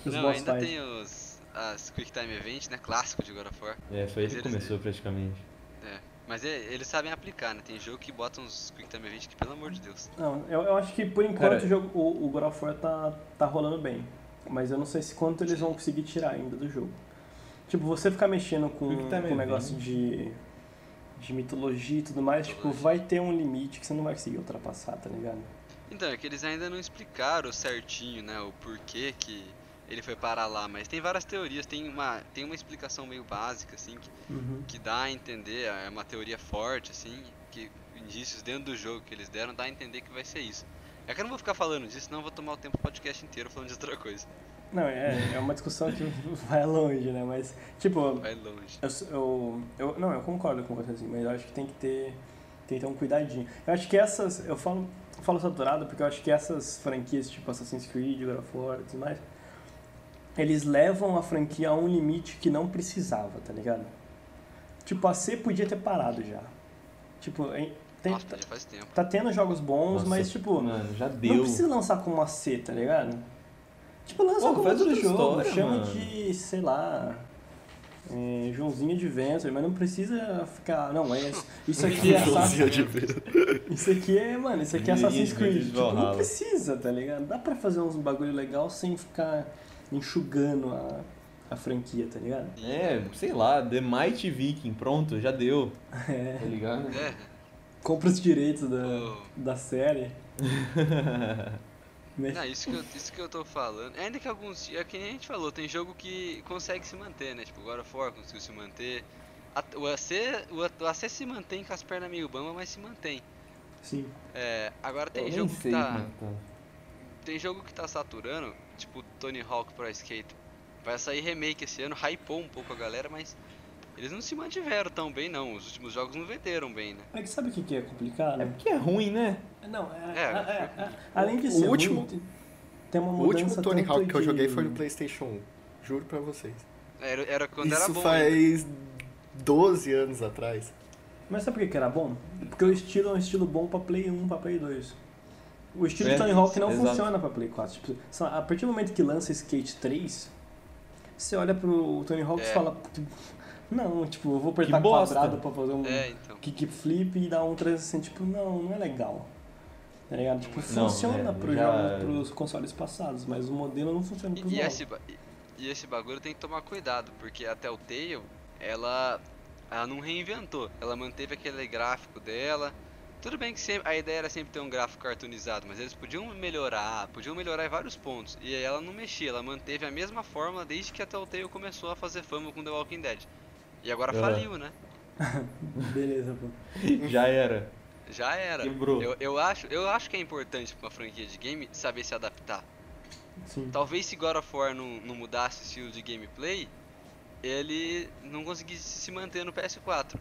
Os Não, boss ainda fight. tem os. As Quick Time Event, né? Clássico de God of War. É, foi ele Mas que eles- começou praticamente. É. Mas é- eles sabem aplicar, né? Tem jogo que bota uns Quick Time Event que, pelo amor de Deus. Não, eu, eu acho que por enquanto Cara- o, jogo, o, o God of War tá, tá rolando bem. Mas eu não sei se quanto eles vão conseguir tirar ainda do jogo. Tipo, você ficar mexendo com, com negócio de, de mitologia e tudo mais, tipo, Mitologia. vai ter um limite que você não vai conseguir ultrapassar, tá ligado? Então, é que eles ainda não explicaram certinho, né? O porquê que ele foi parar lá. Mas tem várias teorias. Tem uma, tem uma explicação meio básica, assim, que, Uhum. que dá a entender. É uma teoria forte, assim. Que indícios dentro do jogo que eles deram dá a entender que vai ser isso. É que eu não vou ficar falando disso, senão eu vou tomar o tempo do podcast inteiro falando de outra coisa. Não, é, é uma discussão que (laughs) vai longe, né? Mas, tipo, Vai longe. Eu, eu, eu- não, eu concordo com você, assim, mas eu acho que tem que ter, tem que ter um cuidadinho. Eu acho que essas, eu falo, eu falo saturado porque eu acho que essas franquias, tipo Assassin's Creed, God of War e tudo mais, eles levam a franquia a um limite que não precisava, tá ligado? Tipo, a C podia ter parado já. Tipo, em- tem, Nossa, tá, já faz tempo. tá tendo jogos bons, Nossa, mas tipo, Mano, já não deu. precisa lançar como a C, tá ligado? Tipo, lança Pô, como faz outro jogo, história, chama mano. de, sei lá, é, Joãozinho Adventure, mas não precisa ficar, não, é isso aqui é (laughs) Assassin's Joãozinho de vez. isso aqui é, mano, isso aqui é Assassin's Creed, tipo, não precisa, tá ligado? Dá pra fazer uns bagulho legal sem ficar enxugando a, a franquia, tá ligado? É, sei lá, The Mighty Viking, pronto, já deu. É, Tá ligado? É, compra os direitos da, o- da série. Mexe- (laughs) Não, isso que, eu, isso que eu tô falando. Ainda que alguns. É que nem a gente falou, tem jogo que consegue se manter, né? Tipo, God of War conseguiu se manter. A- O AC, o, o AC se mantém com as pernas meio bamba, mas se mantém. Sim. É, agora Eu tem nem jogo que sei tá. como é que tá. Tem jogo que tá saturando, tipo Tony Hawk Pro Skate. Vai sair remake esse ano, hypou um pouco a galera, mas eles não se mantiveram tão bem, não. Os últimos jogos não venderam bem, né? É que sabe o que que é complicado? É porque é ruim, né? Não, é, É, é- é- é- além de o ser último- ruim, tem uma O último Tony Hawk que eu joguei foi no PlayStation 1. Juro pra vocês. Era, era quando era Isso bom. ainda. faz 12 anos atrás. Mas sabe por que que era bom? Porque o estilo é um estilo bom pra Play 1, pra Play 2. O estilo É, de Tony Hawk não exato. funciona pra Play 4. Tipo, só- a partir do momento que lança Skate 3, você olha pro Tony Hawk e É. fala... tipo, Não, tipo, eu vou apertar quadrado pra fazer um É, então. kickflip e dar um 360. Tipo, não, não é legal. Tá ligado? Tipo, Não, funciona é, pro já- jogo, pros consoles passados, mas o modelo não funciona pros E, e novos. esse, e- e esse bagulho tem que tomar cuidado, porque a Telltale, ela, ela não reinventou. Ela manteve aquele gráfico dela. Tudo bem que sempre, a ideia era sempre ter um gráfico cartoonizado, mas eles podiam melhorar, podiam melhorar em vários pontos. E aí ela não mexia, ela manteve a mesma fórmula desde que a Telltale começou a fazer fama com The Walking Dead. E agora faliu, né? (laughs) Beleza, pô. Já era. Já era. Quebrou. Eu, eu, acho, eu acho que é importante pra uma franquia de game saber se adaptar. Sim. Talvez se God of War não, não mudasse o estilo de gameplay, ele não conseguisse se manter no PS4.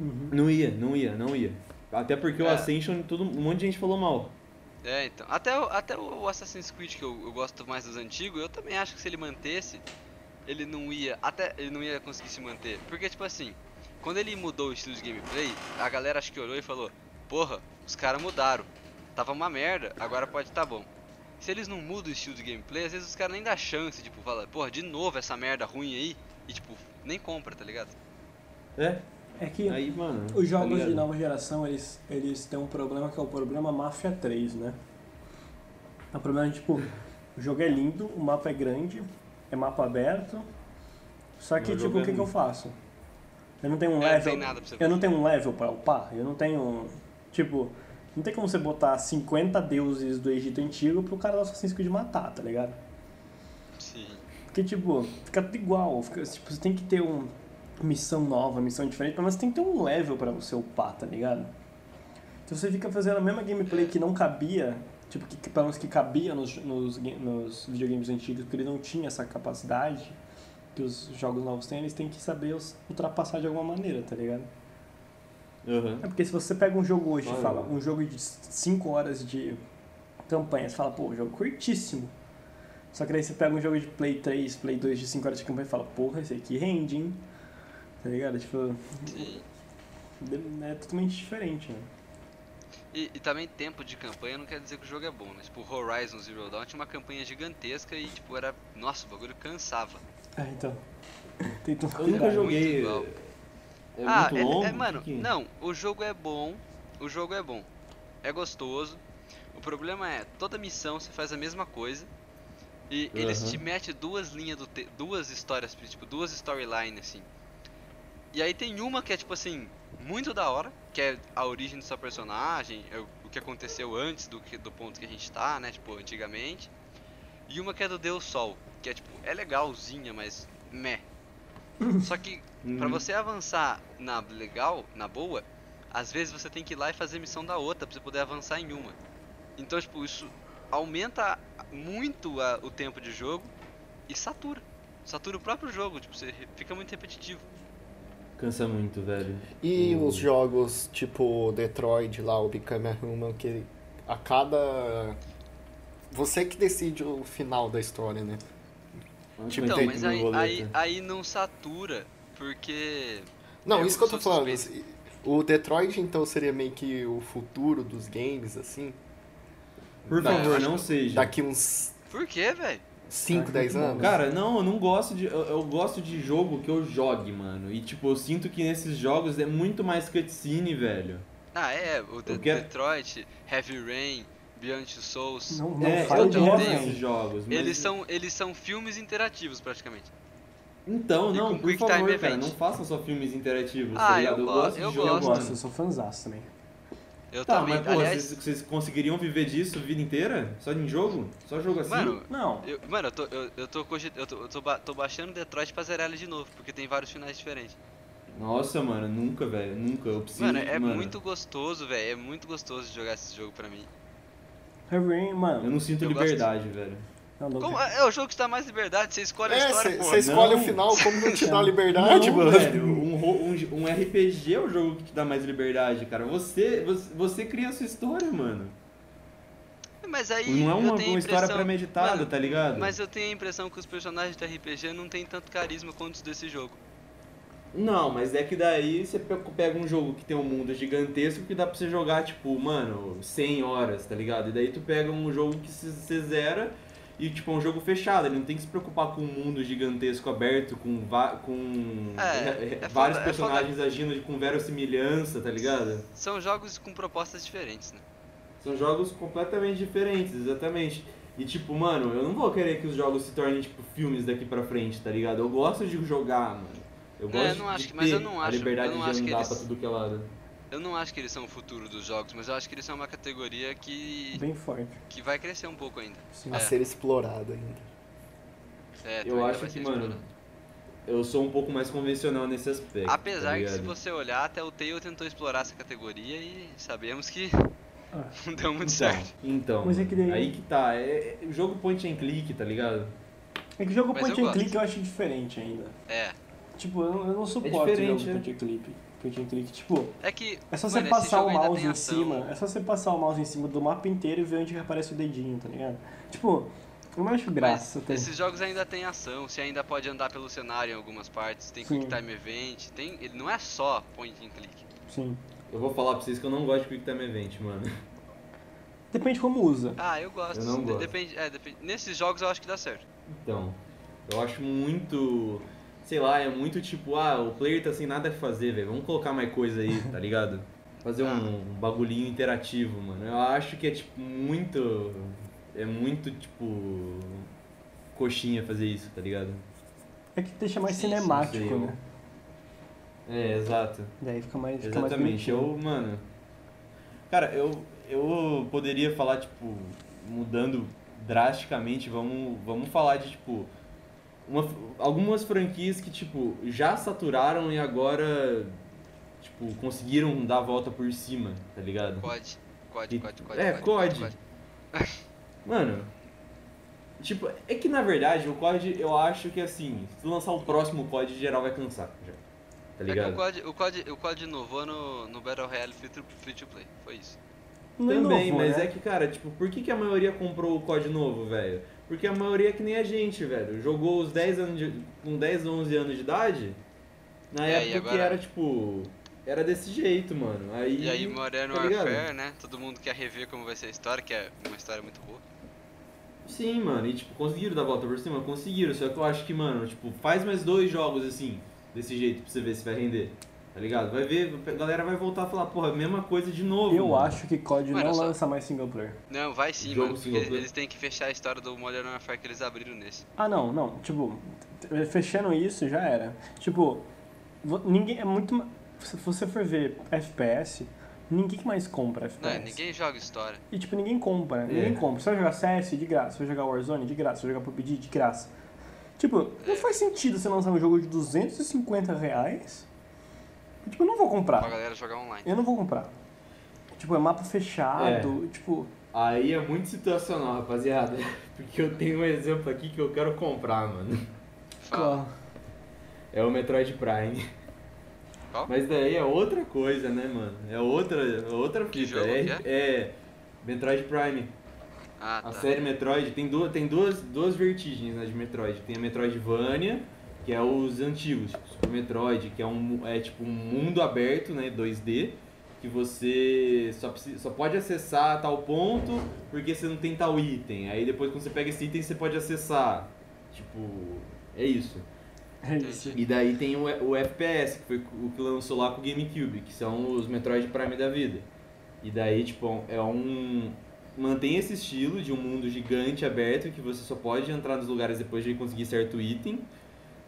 Uhum. Não ia, não ia, não ia. Até porque o É. Ascension, todo, um monte de gente falou mal. É, então. Até, o- até o Assassin's Creed, que eu, eu gosto mais dos antigos, eu também acho que se ele mantesse, ele não ia. Até ele não ia conseguir se manter. Porque, tipo assim, quando ele mudou o estilo de gameplay, a galera acho que olhou e falou: Porra, os caras mudaram. Tava uma merda, agora pode tá bom. Se eles não mudam o estilo de gameplay, às vezes os caras nem dá chance, tipo, fala, porra, de novo essa merda ruim aí, e tipo, nem compra, tá ligado? É, É que aí, mano. os tá jogos de ligado? nova geração, eles, eles têm um problema que é o problema Mafia 3, né? É o problema, tipo, o jogo é lindo, o mapa é grande, é mapa aberto, só que, O tipo, o é que, que eu faço? Eu não tenho um É, não level... tem nada pra você eu não tenho um level pra upar, eu não tenho, tipo... Não tem como você botar 50 deuses do Egito Antigo pro cara do Assassin's Creed matar, tá ligado? Sim. Porque, tipo, fica tudo igual. Fica, tipo, você tem que ter uma missão nova, missão diferente, mas tem que ter um level pra você upar, tá ligado? Então você fica fazendo a mesma gameplay que não cabia, tipo, que, pelo menos que cabia nos, nos, nos videogames antigos, porque eles não tinham essa capacidade que os jogos novos têm, eles têm que saber os- ultrapassar de alguma maneira, tá ligado? Aham. É porque se você pega um jogo hoje e fala, um jogo de 5 horas de campanha, você fala, pô, jogo curtíssimo. Só que daí você pega um jogo de Play 3, Play 2 de 5 horas de campanha e fala, porra, esse aqui rende, hein? Tá ligado? Tipo, é totalmente diferente, né? E, e também tempo de campanha não quer dizer que o jogo é bom, né? Tipo, Horizon Zero Dawn tinha uma campanha gigantesca e, tipo, era... Nossa, o bagulho cansava. Ah, então. (laughs) Tem tudo Eu nunca joguei. igual. É ah, muito é- longo? é, mano, Que- não, o jogo é bom, o jogo é bom. É gostoso. O problema é, toda missão você faz a mesma coisa. E eles Aham. te metem duas linhas do te duas histórias, tipo, duas storylines assim. E aí tem uma que é tipo assim, muito da hora, que é a origem do seu personagem, é o, que aconteceu antes do, que, do ponto que a gente tá, né, tipo, antigamente. E uma que é do Deus Sol, que é tipo, é legalzinha, mas meh. Só que Pra Uhum. você avançar na legal, na boa, às vezes você tem que ir lá e fazer missão da outra pra você poder avançar em uma. Então, tipo, isso aumenta muito a- o tempo de jogo e satura. Satura o próprio jogo, tipo, você fica muito repetitivo. Cansa muito, velho. E Hum. os jogos tipo Detroit lá, o Become a Human, que a cada. Você que decide o final da história, né? Tipo, Então, mas aí, aí, aí não satura, porque. Não, Eu isso que eu tô falando. suspeito. assim, O Detroit então seria meio que o futuro dos games, assim? Por Não, favor, não que- seja. Daqui uns Por quê, velho? 5, Ah, 10 muito bom. anos? Cara, não, eu não gosto de. Eu, eu gosto de jogo que eu jogue, mano. E tipo, eu sinto que nesses jogos é muito mais cutscene, velho. Ah, é, o De- Eu quero- Detroit, Heavy Rain, Beyond Two Souls. Não, não é, eu gosto desses jogos. Mas... Eles são, eles são filmes interativos, praticamente. Então, E não, por favor, cara, Event. não façam só filmes interativos, Ah, tá eu ligado? Eu, gosto- gosto de eu jogo. Eu gosto. gosto, eu sou fãzaço também. Eu Tá, também. mas pô, Aliás, vocês, vocês conseguiriam viver disso a vida inteira? Só em jogo? Só jogo assim? mano, Não, Eu, mano, eu tô, eu, eu tô, cogit- eu tô, eu tô, ba- tô baixando Detroit pra zerar ele de novo, porque tem vários finais diferentes. Nossa, mano, nunca, velho, nunca. Eu preciso. Mano, é muito gostoso, velho. É muito gostoso de jogar esse jogo pra mim. Heavy Rain, Eu mano, não sinto Eu gosto liberdade, velho. Não, não Como- tem. é o jogo que te dá mais liberdade, você escolhe a É, história, pô. você escolhe não. o final, como não te dá Não, liberdade, mano? velho, um, um, RPG é o jogo que te dá mais liberdade, cara. Você, você, você cria a sua história, mano. Mas aí Não é eu uma, uma história premeditada, Mano, tá ligado? Mas eu tenho a impressão que os personagens do RPG não tem tanto carisma quanto os desse jogo. Não, mas é que daí você pe- pega um jogo que tem um mundo gigantesco que dá pra você jogar, tipo, mano, 100 horas, tá ligado? E daí tu pega um jogo que você zera e, tipo, é um jogo fechado. Ele não tem que se preocupar com um mundo gigantesco aberto, com, com É, é vários foda- é personagens agindo com verossimilhança, tá ligado? São jogos com propostas diferentes, né? São jogos completamente diferentes, exatamente. E tipo, mano, eu não vou querer que os jogos se tornem tipo filmes daqui pra frente, tá ligado? Eu gosto de jogar, mano. Eu É, gosto eu não de acho que- ter mas eu não a acho- liberdade eu não de acho que andar eles- pra tudo que é lado. Eu não acho que eles são o futuro dos jogos, mas eu acho que eles são uma categoria que, Bem forte. que vai crescer um pouco ainda. Sim. A É. ser explorado ainda. É, Eu ainda acho que, mano, explorado. Eu sou um pouco mais convencional nesse aspecto. Apesar tá que se você olhar, até o Tail tentou explorar essa categoria e sabemos que Ah. (laughs) não deu muito Então, certo. então Mas é que daí- aí que tá. É, é- o jogo point and click, tá ligado? É que jogo Mas point and gosto. click eu acho diferente ainda. É. Tipo, eu não, eu não suporto diferente, jogo né? point and click. Point and click, tipo, É que. é só mano, você passar o mouse em ação. cima. É só você passar o mouse em cima do mapa inteiro e ver onde que aparece o dedinho, tá ligado? Tipo, eu não acho graça. Mas esses jogos ainda tem ação, você ainda pode andar pelo cenário em algumas partes, tem Sim. Quick Time Event, tem, ele não é só point and click. Sim. Eu vou falar pra vocês que eu não gosto de Quick Time Event, mano. Depende como usa. Ah, eu gosto. Eu não De- gosto. Depende, é, depende. Nesses jogos eu acho que dá certo. Então, eu acho muito. Sei lá, é muito tipo, ah, o player tá sem nada a fazer, velho. Vamos colocar mais coisa aí, tá ligado? Fazer Ah. um, um bagulhinho interativo, mano. Eu acho que é tipo muito. É muito tipo. Coxinha fazer isso, tá ligado? É que deixa mais Sim, cinemático, sei, né? É, exato. Daí fica mais. Fica mais Exatamente. Eu, mano. Cara, eu, eu poderia falar, tipo, mudando drasticamente, vamos, vamos falar de, tipo, uma, algumas franquias que, tipo, já saturaram e agora, tipo, conseguiram dar a volta por cima, tá ligado? COD, COD, E- COD, COD. é, COD. COD. Mano, tipo, é que na verdade o COD, eu acho que assim, se lançar o próximo COD, geral vai cansar já. Tá É que ligado? o COD, o COD, o COD inovou no, no Battle Royale free to, free to play, foi isso. Não Também, inovou, mas né? é que, cara, tipo, por que, que a maioria comprou o COD novo, velho? Porque a maioria é que nem a gente, velho. Jogou os 10 anos de, com 10, 11 anos de idade, na É, época que agora- era, tipo, era desse jeito, mano. Aí, E aí Modern tá ligado? Warfare, né? Todo mundo quer rever como vai ser a história, que é uma história muito boa. Sim, mano, e tipo, conseguiram dar a volta por cima? Conseguiram, só que eu acho que, mano, tipo, faz mais dois jogos assim, desse jeito, pra você ver se vai render. Tá ligado? Vai ver, a galera vai voltar a falar, porra, mesma coisa de novo. Eu mano. acho que COD Mano, não só- lança mais single player. Não, vai sim, Jogo mano, porque eles têm que fechar a história do Modern Warfare que eles abriram nesse. Ah, não, não. Tipo, fechando isso já era. Tipo, ninguém é muito. Se você for ver FPS, ninguém mais compra Não, FPS. ninguém joga história. E tipo, ninguém compra, ninguém compra. Você vai jogar CS de graça, você vai jogar Warzone de graça, você vai jogar PUBG de graça. Tipo, não faz sentido você lançar um jogo de 250 reais. Tipo, eu não vou Pra comprar. galera jogar online. Eu não vou comprar. Tipo, é mapa fechado, tipo. Aí é muito situacional, rapaziada. (laughs) Porque eu tenho um exemplo aqui que eu quero comprar, mano. Fala. É o Metroid Prime. Qual? Mas daí é outra coisa, né, mano? É outra, é outra Que fita. jogo é, que é Metroid Prime. Ah, A tá. série Metroid tem duas, tem duas, duas vertigens né, de Metroid. Tem a Metroidvania, que é os antigos, tipo Super Metroid, que é, um, é tipo um mundo aberto, né, 2D, que você só, precisa, só pode acessar a tal ponto porque você não tem tal item. Aí depois quando você pega esse item você pode acessar. Tipo, é isso. É isso. E daí tem o, o FPS, que foi o que lançou lá com o GameCube, que são os Metroid Prime da vida. E daí, tipo, é um. Mantém esse estilo de um mundo gigante aberto que você só pode entrar nos lugares depois de conseguir certo item.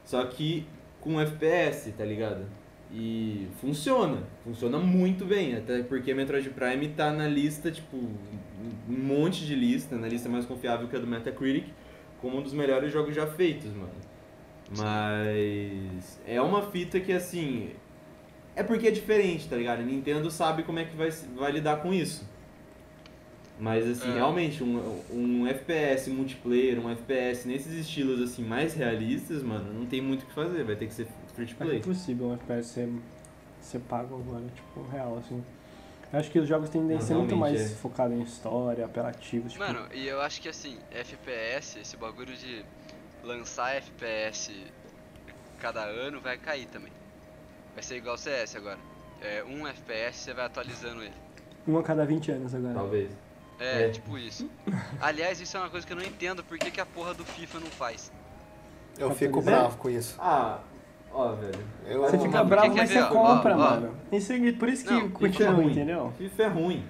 Só que com FPS, tá ligado? E funciona, funciona muito bem, até porque Metroid Prime tá na lista, tipo, um monte de lista, na lista mais confiável que a do Metacritic, como um dos melhores jogos já feitos, mano. Mas é uma fita que assim. É porque é diferente, tá ligado? A Nintendo sabe como é que vai, vai lidar com isso. Mas assim, É. realmente, um, um FPS multiplayer, um FPS nesses estilos assim mais realistas, mano, não tem muito o que fazer, vai ter que ser free to É play. impossível um FPS ser, ser pago agora, tipo, real, assim. Eu acho que os jogos tendem a ser muito mais é. focados em história, apelativos, tipo... Mano, e eu acho que assim, FPS, esse bagulho de lançar FPS cada ano vai cair também. Vai ser igual CS agora. É, um FPS você vai atualizando ele. Um a cada 20 anos agora. Talvez. É, É. tipo isso. Aliás, isso é uma coisa que eu não entendo por que, que a porra do FIFA não faz. Eu fico bravo com isso. Ah, ó, velho. Eu, Você Não, fica mas bravo, quer mas ver, você ó, compra, ó, ó. mano. Isso, é- por isso que Não, FIFA é continua, ruim. entendeu? FIFA é ruim.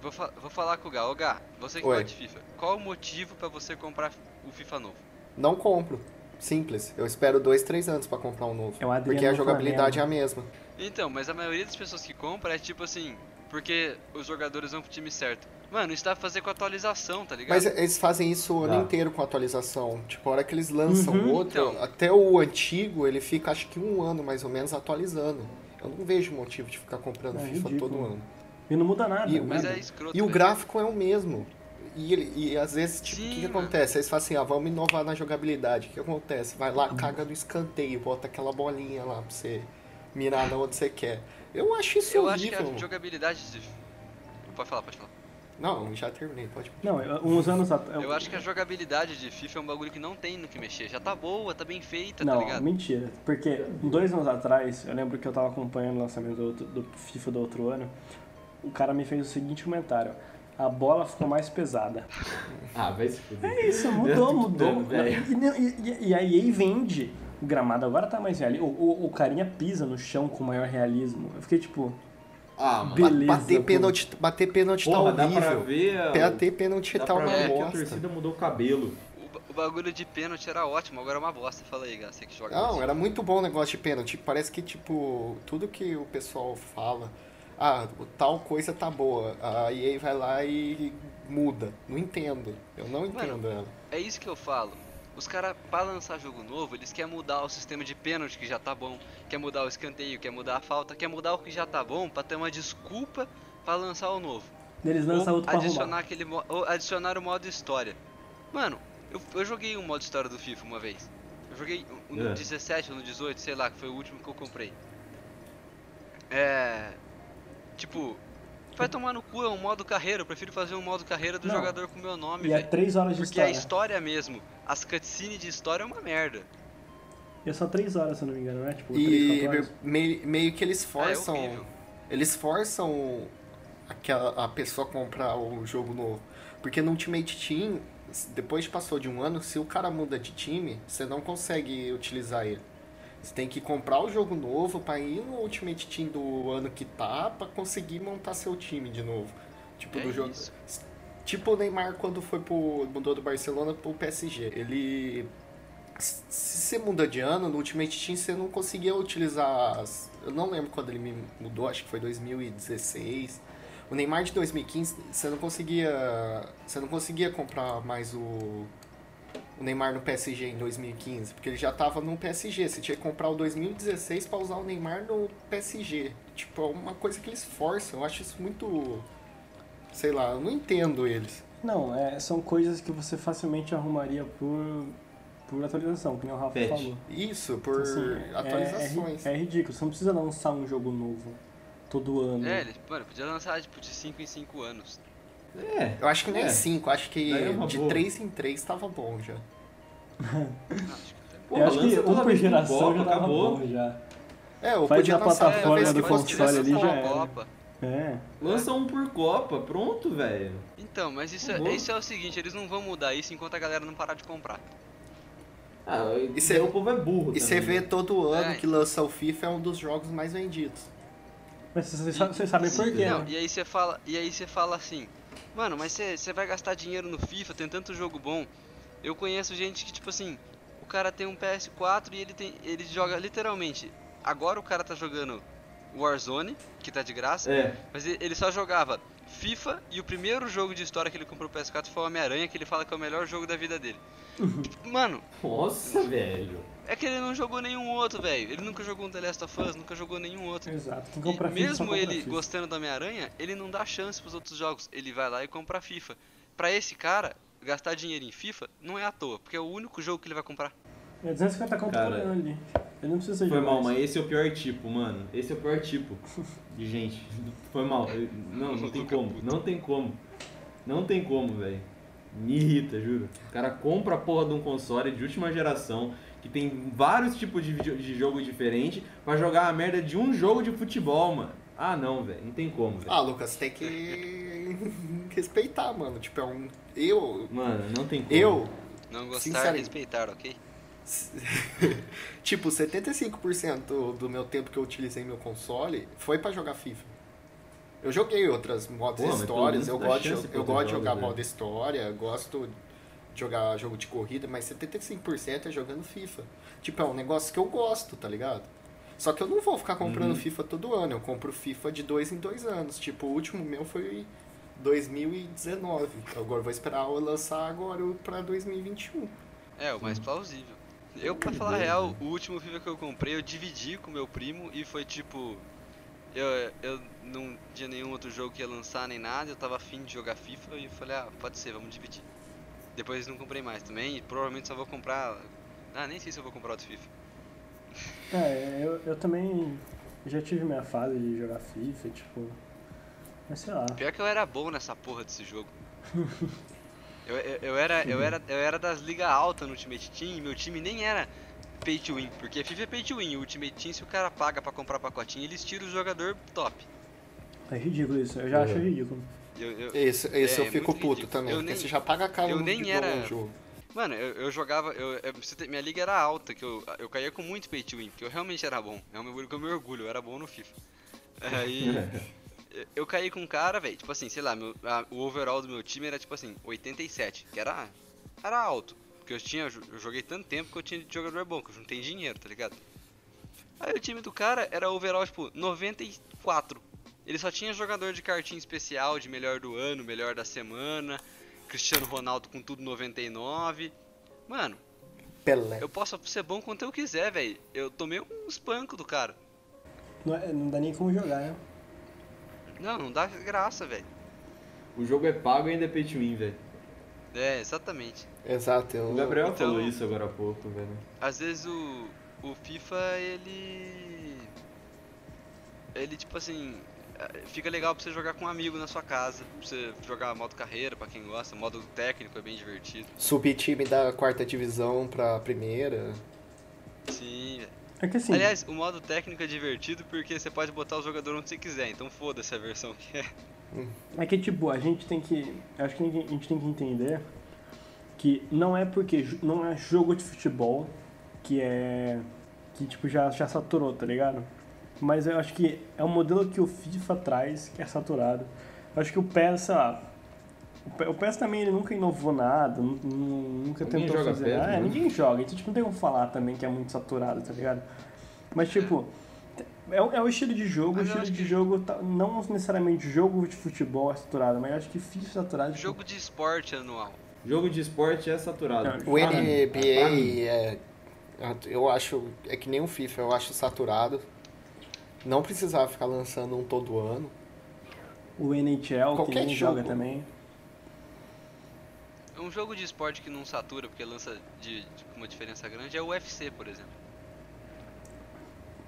Vou, fa- vou falar com o Gá. Ô Gá, você que gosta de FIFA, qual o motivo pra você comprar o FIFA novo? Não compro. Simples. Eu espero dois, três anos pra comprar um novo. É o Adriano Porque a jogabilidade é a Flamengo. mesma. Então, mas a maioria das pessoas que compram é tipo assim, porque os jogadores vão pro time certo. Mano, isso dá pra fazer com atualização, tá ligado? Mas eles fazem isso o ano Dá. inteiro com atualização. Tipo, a hora que eles lançam Uhum. outro, Então. até o antigo, ele fica acho que um ano mais ou menos atualizando. Eu não vejo motivo de ficar comprando É FIFA ridículo. todo ano. E não muda nada, E- Mas nada. é escroto. E o velho. gráfico é o mesmo. E, ele- e às vezes, tipo, o que, que acontece? Eles falam assim, ah, vamos inovar na jogabilidade. O que acontece? Vai lá, caga no escanteio, bota aquela bolinha lá pra você mirar na onde você quer. Eu acho isso Eu acho que horrível. a jogabilidade de. Pode falar, pode falar. Não, já terminei, pode. Não, eu- uns anos atrás... Eu acho que a jogabilidade de FIFA é um bagulho que não tem no que mexer. Já tá boa, tá bem feita, Não, tá ligado? mentira. Porque dois anos atrás, eu lembro que eu tava acompanhando o lançamento do, outro- do FIFA do outro ano, o cara me fez o seguinte comentário. A bola ficou mais pesada. Ah, vai se fuder. É isso, Eu mudou, (laughs) mudou. velho. E, e- e- e a EA vende. O gramado agora tá mais realista. O, o, o carinha pisa no chão com maior realismo. Eu fiquei tipo, Ah, mano. Beleza, bater pô. pênalti, bater pênalti Porra, tá dá pra horrível. ver. Bater pênalti dá tá pra uma ver que a bosta. torcida mudou o cabelo. O, ba- o bagulho de pênalti era ótimo, agora é uma bosta. Fala aí, Gá, você que joga. Não, mais. era muito bom o negócio de pênalti. Parece que, tipo, tudo que o pessoal fala, ah, tal coisa tá boa. A EA vai lá e muda. Não entendo. Eu não entendo ela. É isso que eu falo. Os caras, pra lançar jogo novo, eles querem mudar o sistema de pênalti que já tá bom, quer mudar o escanteio, quer mudar a falta, quer mudar o que já tá bom pra ter uma desculpa pra lançar o novo. eles lançam ou outro pra adicionar arrumar. aquele ou adicionar o modo história. Mano, eu, eu joguei um modo história do FIFA uma vez. Eu joguei no É. 17 ou no 18, sei lá, que foi o último que eu comprei. É. Tipo, vai tomar no cu, é um modo carreira. Eu prefiro fazer um modo carreira do Não. jogador com meu nome, E é velho. três horas de Porque a história. história mesmo, as cutscenes de história é uma merda. E é só três horas, se eu não me engano, né? Tipo, três, E horas. meio, meio que eles Ah, é forçam. horrível. eles forçam aquela, a pessoa a comprar o jogo novo. Porque no Ultimate Team, depois que passou de um ano, se o cara muda de time, você não consegue utilizar ele. Você tem que comprar o jogo novo pra ir no Ultimate Team do ano que tá, pra conseguir montar seu time de novo. Tipo, É do jogo. isso. Tipo o Neymar quando foi pro. mudou do Barcelona pro PSG. Ele. Se você muda de ano, no Ultimate Team você não conseguia utilizar. As, eu não lembro quando ele me mudou, acho que foi 2016. O Neymar de 2015, você não conseguia. Você não conseguia comprar mais o. O Neymar no PSG em 2015, porque ele já tava no PSG. Você tinha que comprar o 2016 pra usar o Neymar no PSG. Tipo, é uma coisa que eles forçam. Eu acho isso muito. Sei lá, eu não entendo eles. Não, é, são coisas que você facilmente arrumaria por, por atualização, que nem o Rafa Patch. falou. Isso, por Assim, é- atualizações. É, é ridículo, você não precisa lançar um jogo novo todo ano. É, ele, mano, podia lançar tipo de 5 em 5 anos. É. Eu acho que nem É. 5, acho que Daí é uma de boa. 3 em 3 tava bom já. (laughs) Pô, eu acho que um por geração Copa, já tava acabou. bom já. É, eu Faz podia a lançar plataforma do console ali já era. Copa. É. Lança um por Copa, pronto, velho. Então, mas isso, é, isso é o seguinte, eles não vão mudar isso enquanto a galera não parar de comprar. Ah, E e cê- o povo é burro E você vê né? todo ano É. que lança o FIFA é um dos jogos mais vendidos. Mas vocês, sa- vocês sabem por quê, Não, né? e aí você fala, e aí você fala assim, mano, mas você você vai gastar dinheiro no FIFA, tem tanto jogo bom. Eu conheço gente que tipo assim, o cara tem um PS4 e ele tem, ele joga literalmente. Agora o cara tá jogando Warzone, que tá de graça, É, mas ele só jogava FIFA e o primeiro jogo de história que ele comprou pro PS4 foi o Homem-Aranha, que ele fala que é o melhor jogo da vida dele. Mano, Nossa, velho. é que ele não jogou nenhum outro, velho. Ele nunca jogou um The Last of Us, nunca jogou nenhum outro. Exato. Quem E compra FIFA só mesmo ele FIFA. gostando do Homem-Aranha, ele não dá chance pros outros jogos. Ele vai lá e compra FIFA. Pra esse cara, gastar dinheiro em FIFA não é à toa, porque é o único jogo que ele vai comprar. É 250 conto Cara, por ano ali. Ele não precisa Foi jogar mal, mas esse é o pior tipo, mano. Esse é o pior tipo de gente. Foi mal. Eu- Não, não tem como. Não tem como. Não tem como, velho. Me irrita, juro. O cara compra a porra de um console de última geração que tem vários tipos de, de jogo diferente pra jogar a merda de um jogo de futebol, mano. Ah, não, velho. Não tem como, velho. Ah, Lucas, tem que respeitar, mano. Tipo, é um. Eu. Mano, não tem como. Eu. Não gostar, Sinceramente. respeitar, ok? (laughs) tipo, 75% do meu tempo que eu utilizei meu console foi pra jogar FIFA. Eu joguei outras modos Pô, histórias, eu gosto, eu outros gosto de jogar velho. modo história, gosto de jogar jogo de corrida, mas 75% é jogando FIFA. Tipo, é um negócio que eu gosto, tá ligado? Só que eu não vou ficar comprando Uhum. FIFA todo ano, eu compro FIFA de dois em dois anos. Tipo, o último meu foi 2019. Agora eu vou esperar eu lançar agora pra 2021. É, o mais plausível. Eu, pra falar a real, o último FIFA que eu comprei, eu dividi com meu primo e foi tipo. Eu, eu não tinha nenhum outro jogo que ia lançar nem nada, eu tava afim de jogar FIFA e falei, ah, pode ser, vamos dividir. Depois não comprei mais também e provavelmente só vou comprar. Ah, nem sei se eu vou comprar outro FIFA. É, eu, eu também já tive minha fase de jogar FIFA, tipo. Mas sei lá. Pior que eu era bom nessa porra desse jogo. (laughs) Eu, eu, eu era, eu, era, eu era das ligas altas no Ultimate Team e meu time nem era pay to win, porque FIFA é pay to win, o Ultimate Team se o cara paga pra comprar pacotinho, eles tiram o jogador top. É ridículo isso, eu já acho Uhum. ridículo. Eu, eu- Esse, esse É, eu fico puto ridículo. também, Eu porque nem- você já paga caro eu no nem era- bom jogo. Mano, eu, eu jogava, eu, ter- minha liga era alta, que eu, eu caía com muito pay to win, porque eu realmente era bom. É um orgulho que eu me orgulho, eu era bom no FIFA. Aí (laughs) eu- caí com um cara, velho, tipo assim, sei lá, meu- a- o overall do meu time era tipo assim, 87, que era, era alto. Porque eu tinha, eu joguei tanto tempo que eu tinha de jogador bom, que eu juntei dinheiro, tá ligado? Aí o time do cara era overall, tipo, 94. Ele só tinha jogador de cartinha especial, de melhor do ano, melhor da semana, Cristiano Ronaldo com tudo 99. Mano, Pelé. eu posso ser bom quanto eu quiser, velho. Eu tomei um espanco do cara. Não, é- não dá nem como jogar, né? Não, não dá graça, velho. O jogo é pago e ainda é pay to win, velho. É, exatamente. Exato, eu. O Gabriel Então- falou isso agora há pouco, velho. Às vezes o, o FIFA, ele. Ele, tipo assim. eh, Fica legal pra você jogar com um amigo na sua casa. Pra você jogar modo carreira, pra quem gosta. Modo técnico é bem divertido. Subir time da quarta divisão pra primeira. Sim, velho. É que assim, Aliás, o modo técnico é divertido porque você pode botar o jogador onde você quiser. Então foda-se a versão que é. é que tipo, a gente tem que. Acho que a gente tem que entender que não é porque não é jogo de futebol que é. que tipo já, já saturou, tá ligado? Mas eu acho que é um modelo que o FIFA traz que é saturado. Eu acho que o PES, sei lá. O Pe- O PES também ele nunca inovou nada, nu- nu- nunca Ninguém tentou joga fazer PES, nada. É, né? ninguém joga, então tipo, não tem como falar também que é muito saturado, tá ligado? Mas tipo, é, o- é o estilo de jogo, o Mas eu estilo de que- jogo, tá- não necessariamente jogo de futebol é saturado, mas eu acho que FIFA é saturado. tipo, Jogo de esporte anual. Jogo de esporte é saturado. Não, O mim, NBA mim. é. Eu acho. É que nem o FIFA, eu acho saturado. Não precisava ficar lançando um todo ano. o NHL, que Qualquer ninguém joga jogo. também. Um jogo de esporte que não satura porque lança de, de uma diferença grande é o UFC, por exemplo.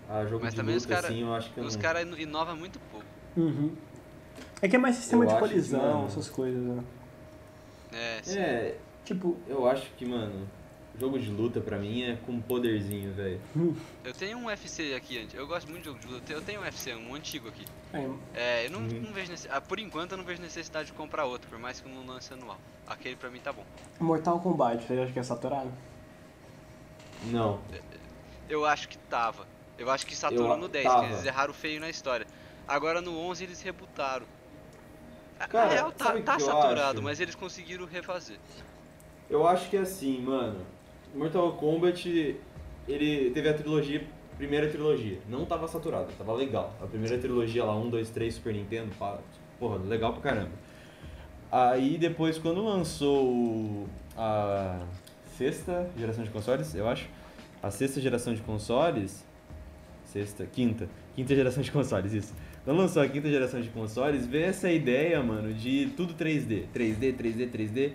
Ah, jogo Mas de também os luta, cara- assim, eu acho que eu Os não... caras inovam muito pouco. Uhum. É que é mais sistema Eu de acho que, colisão, mano, essas coisas, né? É, sim. É, Tipo, eu acho que, mano, jogo de luta pra mim é com poderzinho, velho. Eu tenho um UFC aqui, antes. eu gosto muito de jogo de luta. Eu tenho- um UFC, um antigo aqui. é, É, eu não, Uhum. não vejo necess... ah, por enquanto eu não vejo necessidade de comprar outro, por mais que não lance anual. Aquele pra mim tá bom. Mortal Kombat, você acha que é saturado? Não. Eu acho que tava. Eu acho que saturou Eu- no 10, tava. que eles erraram feio na história. Agora no 11 eles rebutaram. Cara, Na real tá, sabe o tá que eu saturado, acho? mas eles conseguiram refazer. Eu acho que é assim, mano. Mortal Kombat, ele teve a trilogia, primeira trilogia. Não tava saturado, tava legal. A primeira trilogia lá, 1, 2, 3, Super Nintendo, pá, porra, legal pra caramba. Aí depois, quando lançou a sexta geração de consoles, eu acho, a sexta geração de consoles, sexta, quinta, quinta geração de consoles, isso. Quando lançou a quinta geração de consoles, veio essa ideia, mano, de tudo 3D, 3D, 3D, 3D.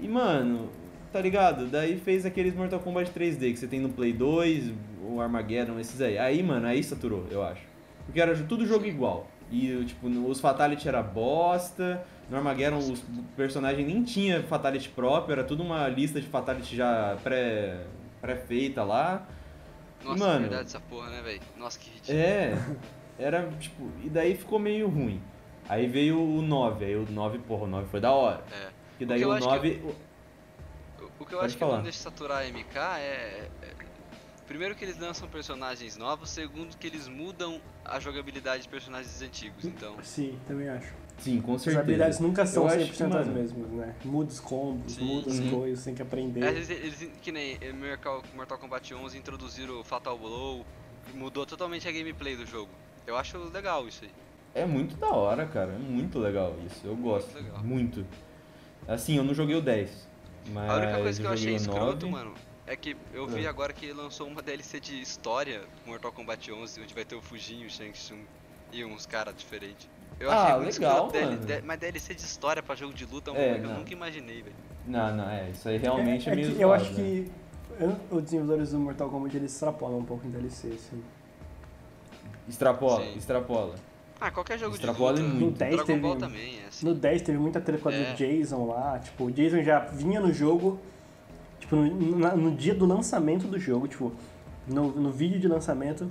E, mano, tá ligado? Daí fez aqueles Mortal Kombat 3D que você tem no Play 2, o Armageddon, esses aí. Aí, mano, aí saturou, eu acho. Porque era tudo jogo igual. E, tipo, os Fatality era bosta. No Armageddon, os personagens nem tinha Fatality próprio, era tudo uma lista de Fatality já pré- pré-feita lá. Nossa, Mano. é verdade essa porra, né, velho? Nossa, que ridículo. É, era, tipo, e daí ficou meio ruim. Aí veio o 9, aí o 9, porra, o 9 foi da hora. É. E daí que o acho que 9. O- que eu Pode acho que falar. não deixa saturar a MK é, é- Primeiro que eles lançam personagens novos, segundo que eles mudam a jogabilidade de personagens antigos, então. Sim, também acho. Sim, com As certeza. habilidades nunca são Eu acho 100% que, as mano, mesmas, né? Muda os combos, Sim, muda as sim. coisas, tem que aprender. Às vezes eles, que nem em Mortal Mortal Kombat 11 introduziram o Fatal Blow, mudou totalmente a gameplay do jogo. Eu acho legal isso aí. É muito da hora, cara. É muito legal isso. Eu gosto. legal. Muito. Assim, eu não joguei o 10. Mas A única coisa que eu achei o escroto, 9. mano, é que eu vi É. agora que lançou uma DLC de história Mortal Kombat 11, onde vai ter o Fujin, o Shang Tsung e uns caras diferentes. Eu Ah, achei muito legal, escroto, DL mano. Mas DLC de história pra jogo de luta é um É, que eu nunca imaginei, velho. Não, não, é. Isso aí realmente é, é, meio que eu acho né? que eu- os desenvolvedores do Mortal Kombat eles extrapolam um pouco em DLC, assim. Extrapola, Sim. extrapola. Ah, qualquer jogo Extrapola de luta. muito. No 10 Dragon teve, Ball também é assim. no 10 teve muita treta com a É. do Jason lá, tipo, o Jason já vinha no jogo, tipo, no, na- no dia do lançamento do jogo, tipo, no, no vídeo de lançamento,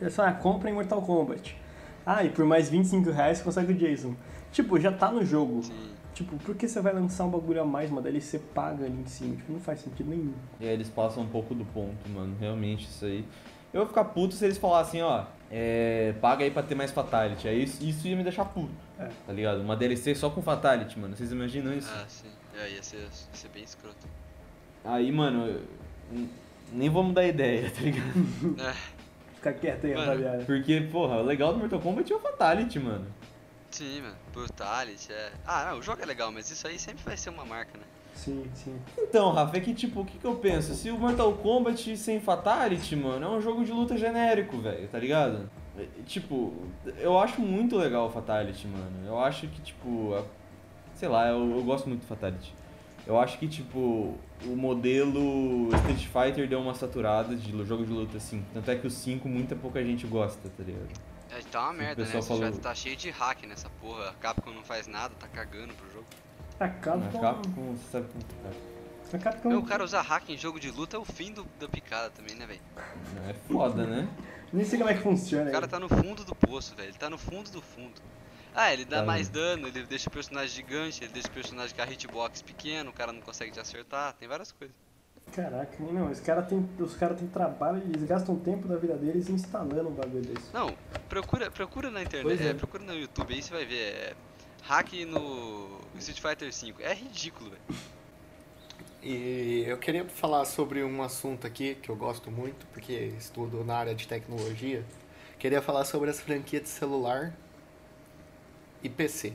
eles falaram, ah, compra em Mortal Kombat. Ah, e por mais 25 reais você consegue o Jason. Tipo, já tá no jogo. Sim. Tipo, por que você vai lançar um bagulho a mais, uma DLC paga ali em cima? Tipo, não faz sentido nenhum. E aí eles passam um pouco do ponto, mano. Realmente, isso aí. Eu ia ficar puto se eles falassem, ó, é, paga aí pra ter mais Fatality. Aí isso, isso ia me deixar puto. É. Tá ligado? Uma DLC só com Fatality, mano. Vocês imaginam isso? Ah, sim. É, ia ser, ia ser bem escroto. Aí, mano, eu- nem vou mudar a ideia, tá ligado? (laughs) É, Fica quieto aí, rapaziada. Porque, porra, o legal do Mortal Kombat é o Fatality, mano. sim, mano. Brutality, é. Ah, não, o jogo é legal, mas isso aí sempre vai ser uma marca, né? Sim, sim. Então, Rafa, é que tipo, o que, que eu penso? Se o Mortal Kombat sem Fatality, mano, é um jogo de luta genérico, velho, tá ligado? É, Tipo, eu acho muito legal o Fatality, mano. Eu acho que, tipo, a- sei lá, eu, eu gosto muito do Fatality. Eu acho que, tipo, o modelo Street Fighter deu uma saturada de jogo de luta, assim. Tanto é que o 5 muita pouca gente gosta, tá ligado? É, tá uma merda, né? falou- jogo tá cheio de hack nessa porra. A Capcom não faz nada, tá cagando pro jogo. A Capcom... Capcom, você sabe como que tá. A Capcom... Meu, o cara usar hack em jogo de luta é o fim do, da picada também, né, velho? É foda, né? Nem sei como é que funciona. O cara aí. tá no fundo do poço, velho. Ele tá no fundo do fundo. Ah, ele dá Tá mais mesmo. dano, ele deixa o personagem gigante, ele deixa o personagem com a hitbox pequeno, o cara não consegue te acertar, tem várias coisas. Caraca, não, os caras têm os cara têm trabalho, eles gastam tempo da vida deles instalando um bagulho desse. Não, procura, procura na internet, é. é, procura no YouTube aí você vai ver. É, hack no Street Fighter V. É ridículo, velho. E eu queria falar sobre um assunto aqui que eu gosto muito, porque estudo na área de tecnologia. Queria falar sobre as franquias de celular e PC.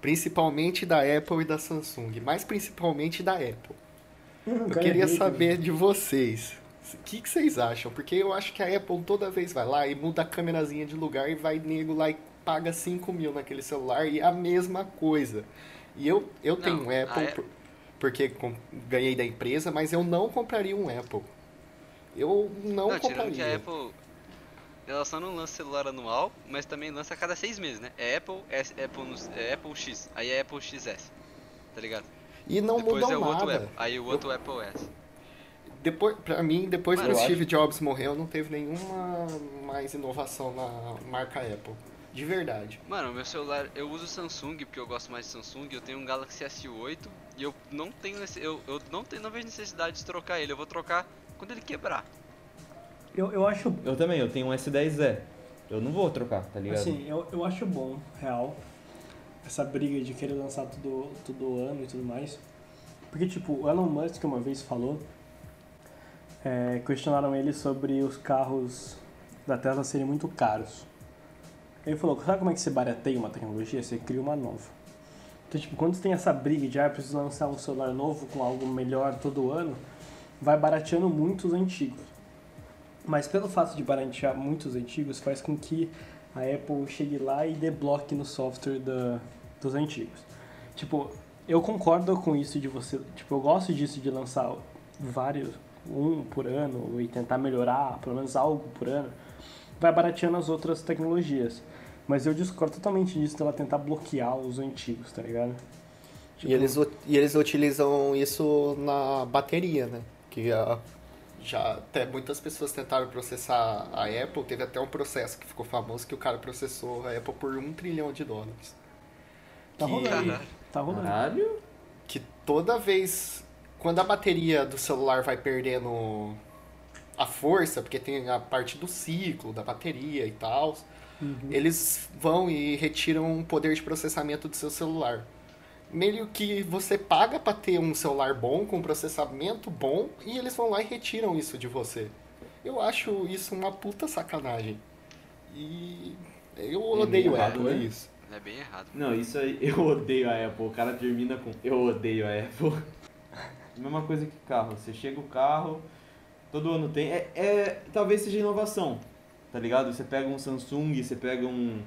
Principalmente da Apple e da Samsung, mas principalmente da Apple. Eu queria saber de vocês. O que, que vocês acham? Porque eu acho que a Apple toda vez vai lá e muda a câmerazinha de lugar e vai nego lá e paga 5 mil naquele celular e é a mesma coisa. E eu, eu Não, tenho um a Apple A- por- porque com- ganhei da empresa, mas eu não compraria um Apple. Eu não, Não, compraria. que a Apple. Ela só não lança celular anual, mas também lança a cada seis meses, né? É Apple, S, Apple, é Apple X, aí é Apple XS. Tá ligado? E não Depois mudou é o outro nada. Apple. Aí o outro Apple S. Depois, pra mim, depois Mano, que o eu Steve Jobs morreu, não teve nenhuma mais inovação na marca Apple. De verdade. Mano, meu celular, eu uso Samsung porque eu gosto mais de Samsung, eu tenho um Galaxy S8 e eu não tenho esse, eu, eu não tenho, não vejo necessidade de trocar ele, eu vou trocar quando ele quebrar. Eu, eu acho, Eu também, eu tenho um S10Z. Eu não vou trocar, tá ligado? assim, eu, eu acho bom, real, essa briga de querer lançar tudo, tudo ano e tudo mais. Porque, tipo, o Elon Musk uma vez falou, é, questionaram ele sobre os carros da Tesla serem muito caros. Ele falou, sabe como é que você barateia uma tecnologia? Você cria uma nova. Então, tipo, quando você tem essa briga de, ah, preciso lançar um celular novo com algo melhor todo ano, vai barateando muito os antigos. Mas pelo fato de baratear muitos antigos, faz com que a Apple chegue lá e debloque no software da, dos antigos. Tipo, eu concordo com isso de você. Tipo, eu gosto disso de lançar vários, um por ano, e tentar melhorar pelo menos algo por ano. Vai barateando as outras tecnologias. Mas eu discordo totalmente disso dela tentar bloquear os antigos, tá ligado? Tipo, E, eles, e eles utilizam isso na bateria, né? Que a- já até muitas pessoas tentaram processar a Apple. Teve até um processo que ficou famoso que o cara processou a Apple por um trilhão de dólares. Tá que- rolando. Tá rolando. Caralho. que toda vez quando a bateria do celular vai perdendo a força, porque tem a parte do ciclo da bateria e tal, eles vão e retiram o poder de processamento do seu celular. Meio que você paga para ter um celular bom com processamento bom e eles vão lá e retiram isso de você. Eu acho isso uma puta sacanagem. E eu meio odeio errado, Apple, é né? isso. É bem errado. Não, isso aí, (laughs) eu odeio a Apple. O cara termina com eu odeio a Apple. (laughs) Mesma coisa que carro. Você chega o carro, todo ano tem. É, é- talvez seja inovação, tá ligado? Você pega um Samsung, você pega um.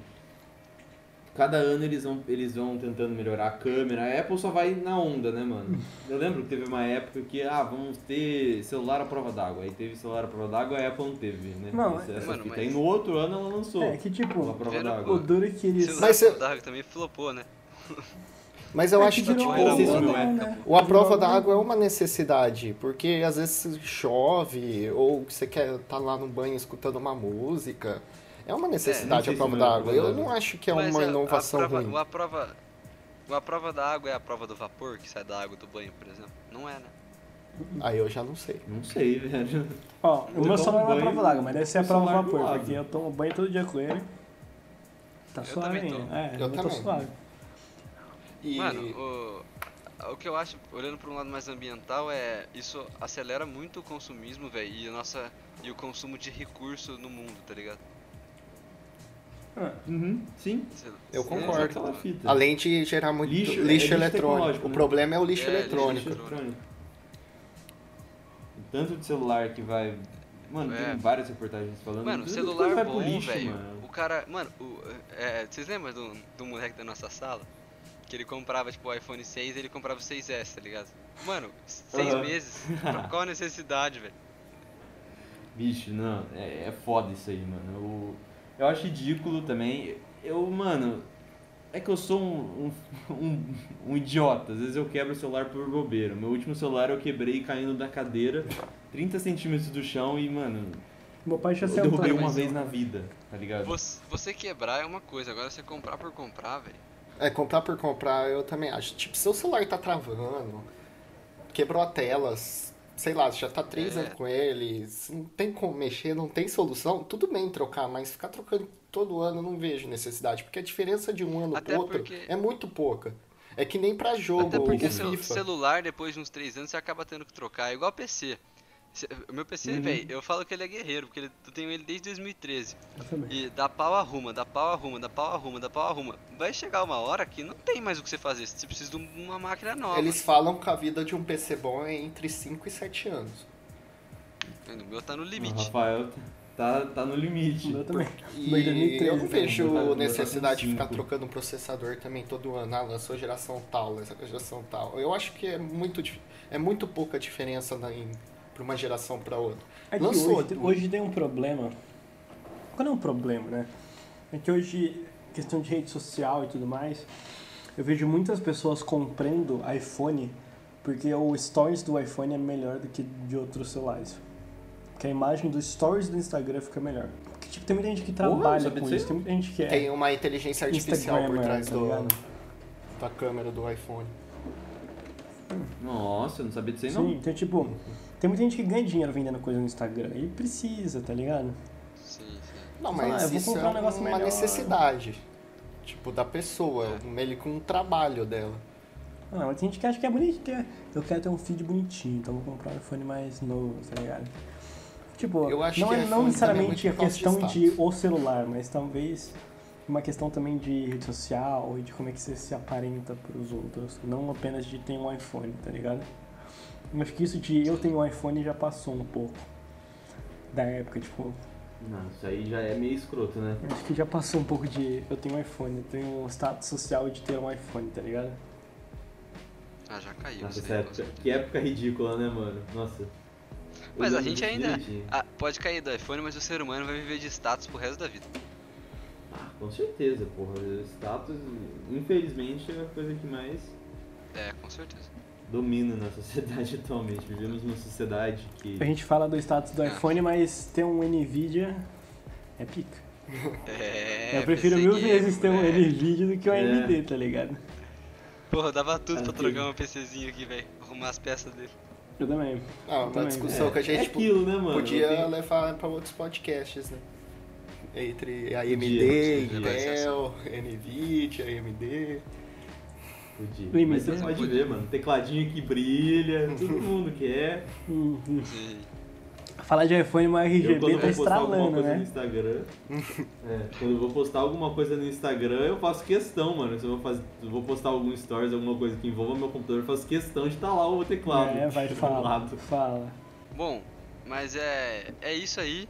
Cada ano eles vão, eles vão tentando melhorar a câmera. A Apple só vai na onda, né, mano? Eu lembro que teve uma época que, ah, vamos ter celular à prova d'água. Aí teve celular à prova d'água a Apple não teve, né? Não, essa, é- essa Mano, fita. mas- Aí no outro ano ela lançou É, que a tipo, prova Vieram- d'água. o duro é que eles. Celular Mas eu- da água também flopou, né? (laughs) Mas eu É acho que, virou tipo, é. né? O a prova da água é uma necessidade, porque às vezes chove, ou você quer estar lá no banho escutando uma música. É uma necessidade sei a prova da é água. a Eu não acho que é Mas uma a- inovação a prova, ruim. A prova, a prova da água é a prova do vapor que sai da água do banho, por exemplo? Não é, né? Aí eu já não sei. Não sei, velho. Ó, o Eu meu celular não é banho prova d'água, mas deve ser a prova do vapor, porque eu tomo banho todo dia com ele. Tá Eu suave também tomo. É, Eu eu, tô também. suave. E Mano, o, o que eu acho, olhando para um lado mais ambiental, é isso acelera muito o consumismo, velho, e a nossa e o consumo de recurso no mundo, tá ligado? Ah, Uhum, sim. Eu concordo. Fita. além de gerar muito Lixo, lixo, é lixo eletrônico. tecnológico, O né? problema é o lixo É, lixo eletrônico. eletrônico. O tanto de celular que vai. Mano, É. tem várias reportagens falando. Mano, tudo celular vai pro bom, lixo, velho. mano. O cara, mano, o, é, vocês lembram do, do moleque da nossa sala? Que ele comprava, tipo, o iPhone 6 ele comprava o 6S, tá ligado? Mano, seis Aham. meses. (laughs) Qual a necessidade, velho? Bicho, não, é, é foda isso aí, mano. Eu, eu acho ridículo também. Eu, mano, é que eu sou um, um, (laughs) um, um idiota. Às vezes eu quebro o celular por bobeira. Meu último celular eu quebrei caindo da cadeira, 30 centímetros do chão e, mano, meu pai já eu saiu derrubei uma vez na vida, tá ligado? Você, você quebrar é uma coisa, agora você comprar por comprar, velho. É, comprar por comprar eu também acho. Tipo, seu celular tá travando, quebrou a tela, sei lá, já tá três É. anos com ele, não tem como mexer, não tem solução, tudo bem trocar, mas ficar trocando todo ano não vejo necessidade, porque a diferença de um ano Até pro outro porque- é muito pouca. É que nem pra jogo, Até porque o FIFA. celular, depois de uns 3 anos, você acaba tendo que trocar. É igual PC. O meu PC, Uhum. velho, eu falo que ele é guerreiro, porque ele- eu tenho ele desde 2013. Eu também. E dá pau arruma, dá pau arruma, dá pau arruma, dá pau arruma. Vai chegar uma hora que não tem mais o que você fazer. Você precisa de um- uma máquina nova. Eles falam que a vida de um PC bom é entre 5 e 7 anos. O meu tá no O limite. Rafael tá, tá no O limite. meu também. E Mas 2013 eu não também, vejo tá- tá necessidade de ficar trocando processador também todo ano. Ah, lançou geração tal, lançou geração tal. Eu acho que é muito, é muito pouca diferença na, em, pra uma geração pra outra. É que Lançou, hoje, tipo- hoje tem um problema. Quando é um problema, né? É que hoje, questão de rede social e tudo mais, eu vejo muitas pessoas comprando iPhone porque o stories do iPhone é melhor do que de outros celulares. Porque a imagem dos stories do Instagram fica melhor. Porque tipo, tem muita gente que trabalha com isso, tem muita gente que é. Tem uma inteligência artificial por Instagrammer, trás tá do, ligado? da câmera do iPhone. Nossa, eu não sabia disso aí não. Sim, então tipo, tem muita gente que ganha dinheiro vendendo coisa no Instagram e precisa, tá ligado? Sim, sim. Não, Ah, mas vou isso é um uma melhor. necessidade. Tipo, da pessoa, É. meio com um trabalho dela. Ah, mas tem gente que acha que é bonito ter. Eu quero ter um feed bonitinho, então vou comprar um iPhone mais novo, tá ligado? Tipo, Eu acho não que é não é necessariamente muito a de questão de, status. o celular, mas talvez uma questão também de rede social e de como é que você se aparenta pros outros, não apenas de ter um iPhone, tá ligado? Acho que isso de eu tenho um iPhone já passou um pouco da época, tipo, Não, isso aí já é meio escroto, né? acho que já passou um pouco de eu tenho um iPhone, eu tenho um status social de ter um iPhone, tá ligado? Ah, já caiu. Nossa, essa época, que época ridícula, né, mano? Nossa. Mas a gente ainda-. Ah, pode cair do iPhone, mas o ser humano vai viver de status pro resto da vida. Ah, com certeza, porra. Status, infelizmente, é a coisa que mais É, com certeza. Domina na sociedade (laughs) atualmente. Vivemos numa sociedade que. A gente fala do status do Ah. iPhone, mas ter um Nvidia é pica. É. eu prefiro mil vezes ter um moleque. Nvidia do que um É. AMD, tá ligado? Porra, dava tudo pra Aquele- trocar um PCzinho aqui, velho. Arrumar as peças dele. Eu também. Ah, uma Também. discussão é, que a gente é aquilo, né, mano? podia tenho- levar pra outros podcasts, né? Entre AMD, Podia, podia. Intel, NVIDIA, AMD. Podia. Mas você né? pode ver, mano. Tecladinho que brilha, (laughs) todo mundo quer. Uhum. Falar de iPhone, mas Eu RGB quando tá vou postar alguma estralando, né? Instagram. é, quando eu vou postar alguma coisa no Instagram, eu faço questão, mano. Se eu vou, fazer, eu vou postar algum stories, alguma coisa que envolva meu computador, eu faço questão de estar lá o teclado. É, vai, (laughs) do fala. lado. Fala. Bom, mas é, é isso aí.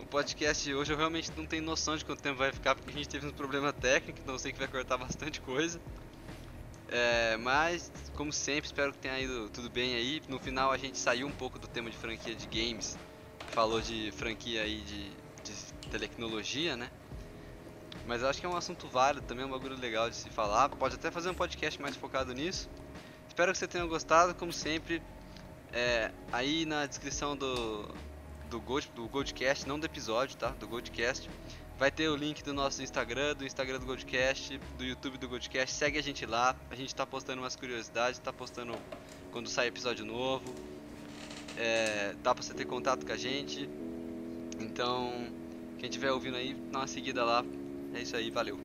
O podcast de hoje eu realmente não tenho noção de quanto tempo vai ficar, porque a gente teve um problema técnico, então eu sei que vai cortar bastante coisa. É, mas, como sempre, espero que tenha ido tudo bem aí. No final a gente saiu um pouco do tema de franquia de games, falou de franquia aí de, de tecnologia, né? Mas acho que é um assunto válido, também é um bagulho legal de se falar. Pode até fazer um podcast mais focado nisso. Espero que você tenha gostado, como sempre. É, aí na descrição do do Gold, do Goldcast, não do episódio, tá? Do Goldcast. Vai ter o link do nosso Instagram, do Instagram do Goldcast, do YouTube do Goldcast. Segue a gente lá. A gente tá postando umas curiosidades, tá postando quando sai episódio novo. É, dá pra você ter contato com a gente. Então, quem estiver ouvindo aí, dá uma seguida lá. É isso aí, valeu.